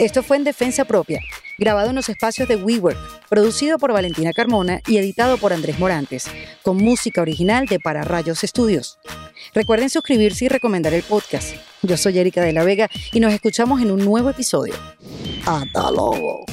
Esto fue en Defensa Propia, grabado en los espacios de WeWork, producido por Valentina Carmona y editado por Andrés Morantes, con música original de Para Rayos Estudios. Recuerden suscribirse y recomendar el podcast. Yo soy Erika de la Vega y nos escuchamos en un nuevo episodio. ¡Hasta luego!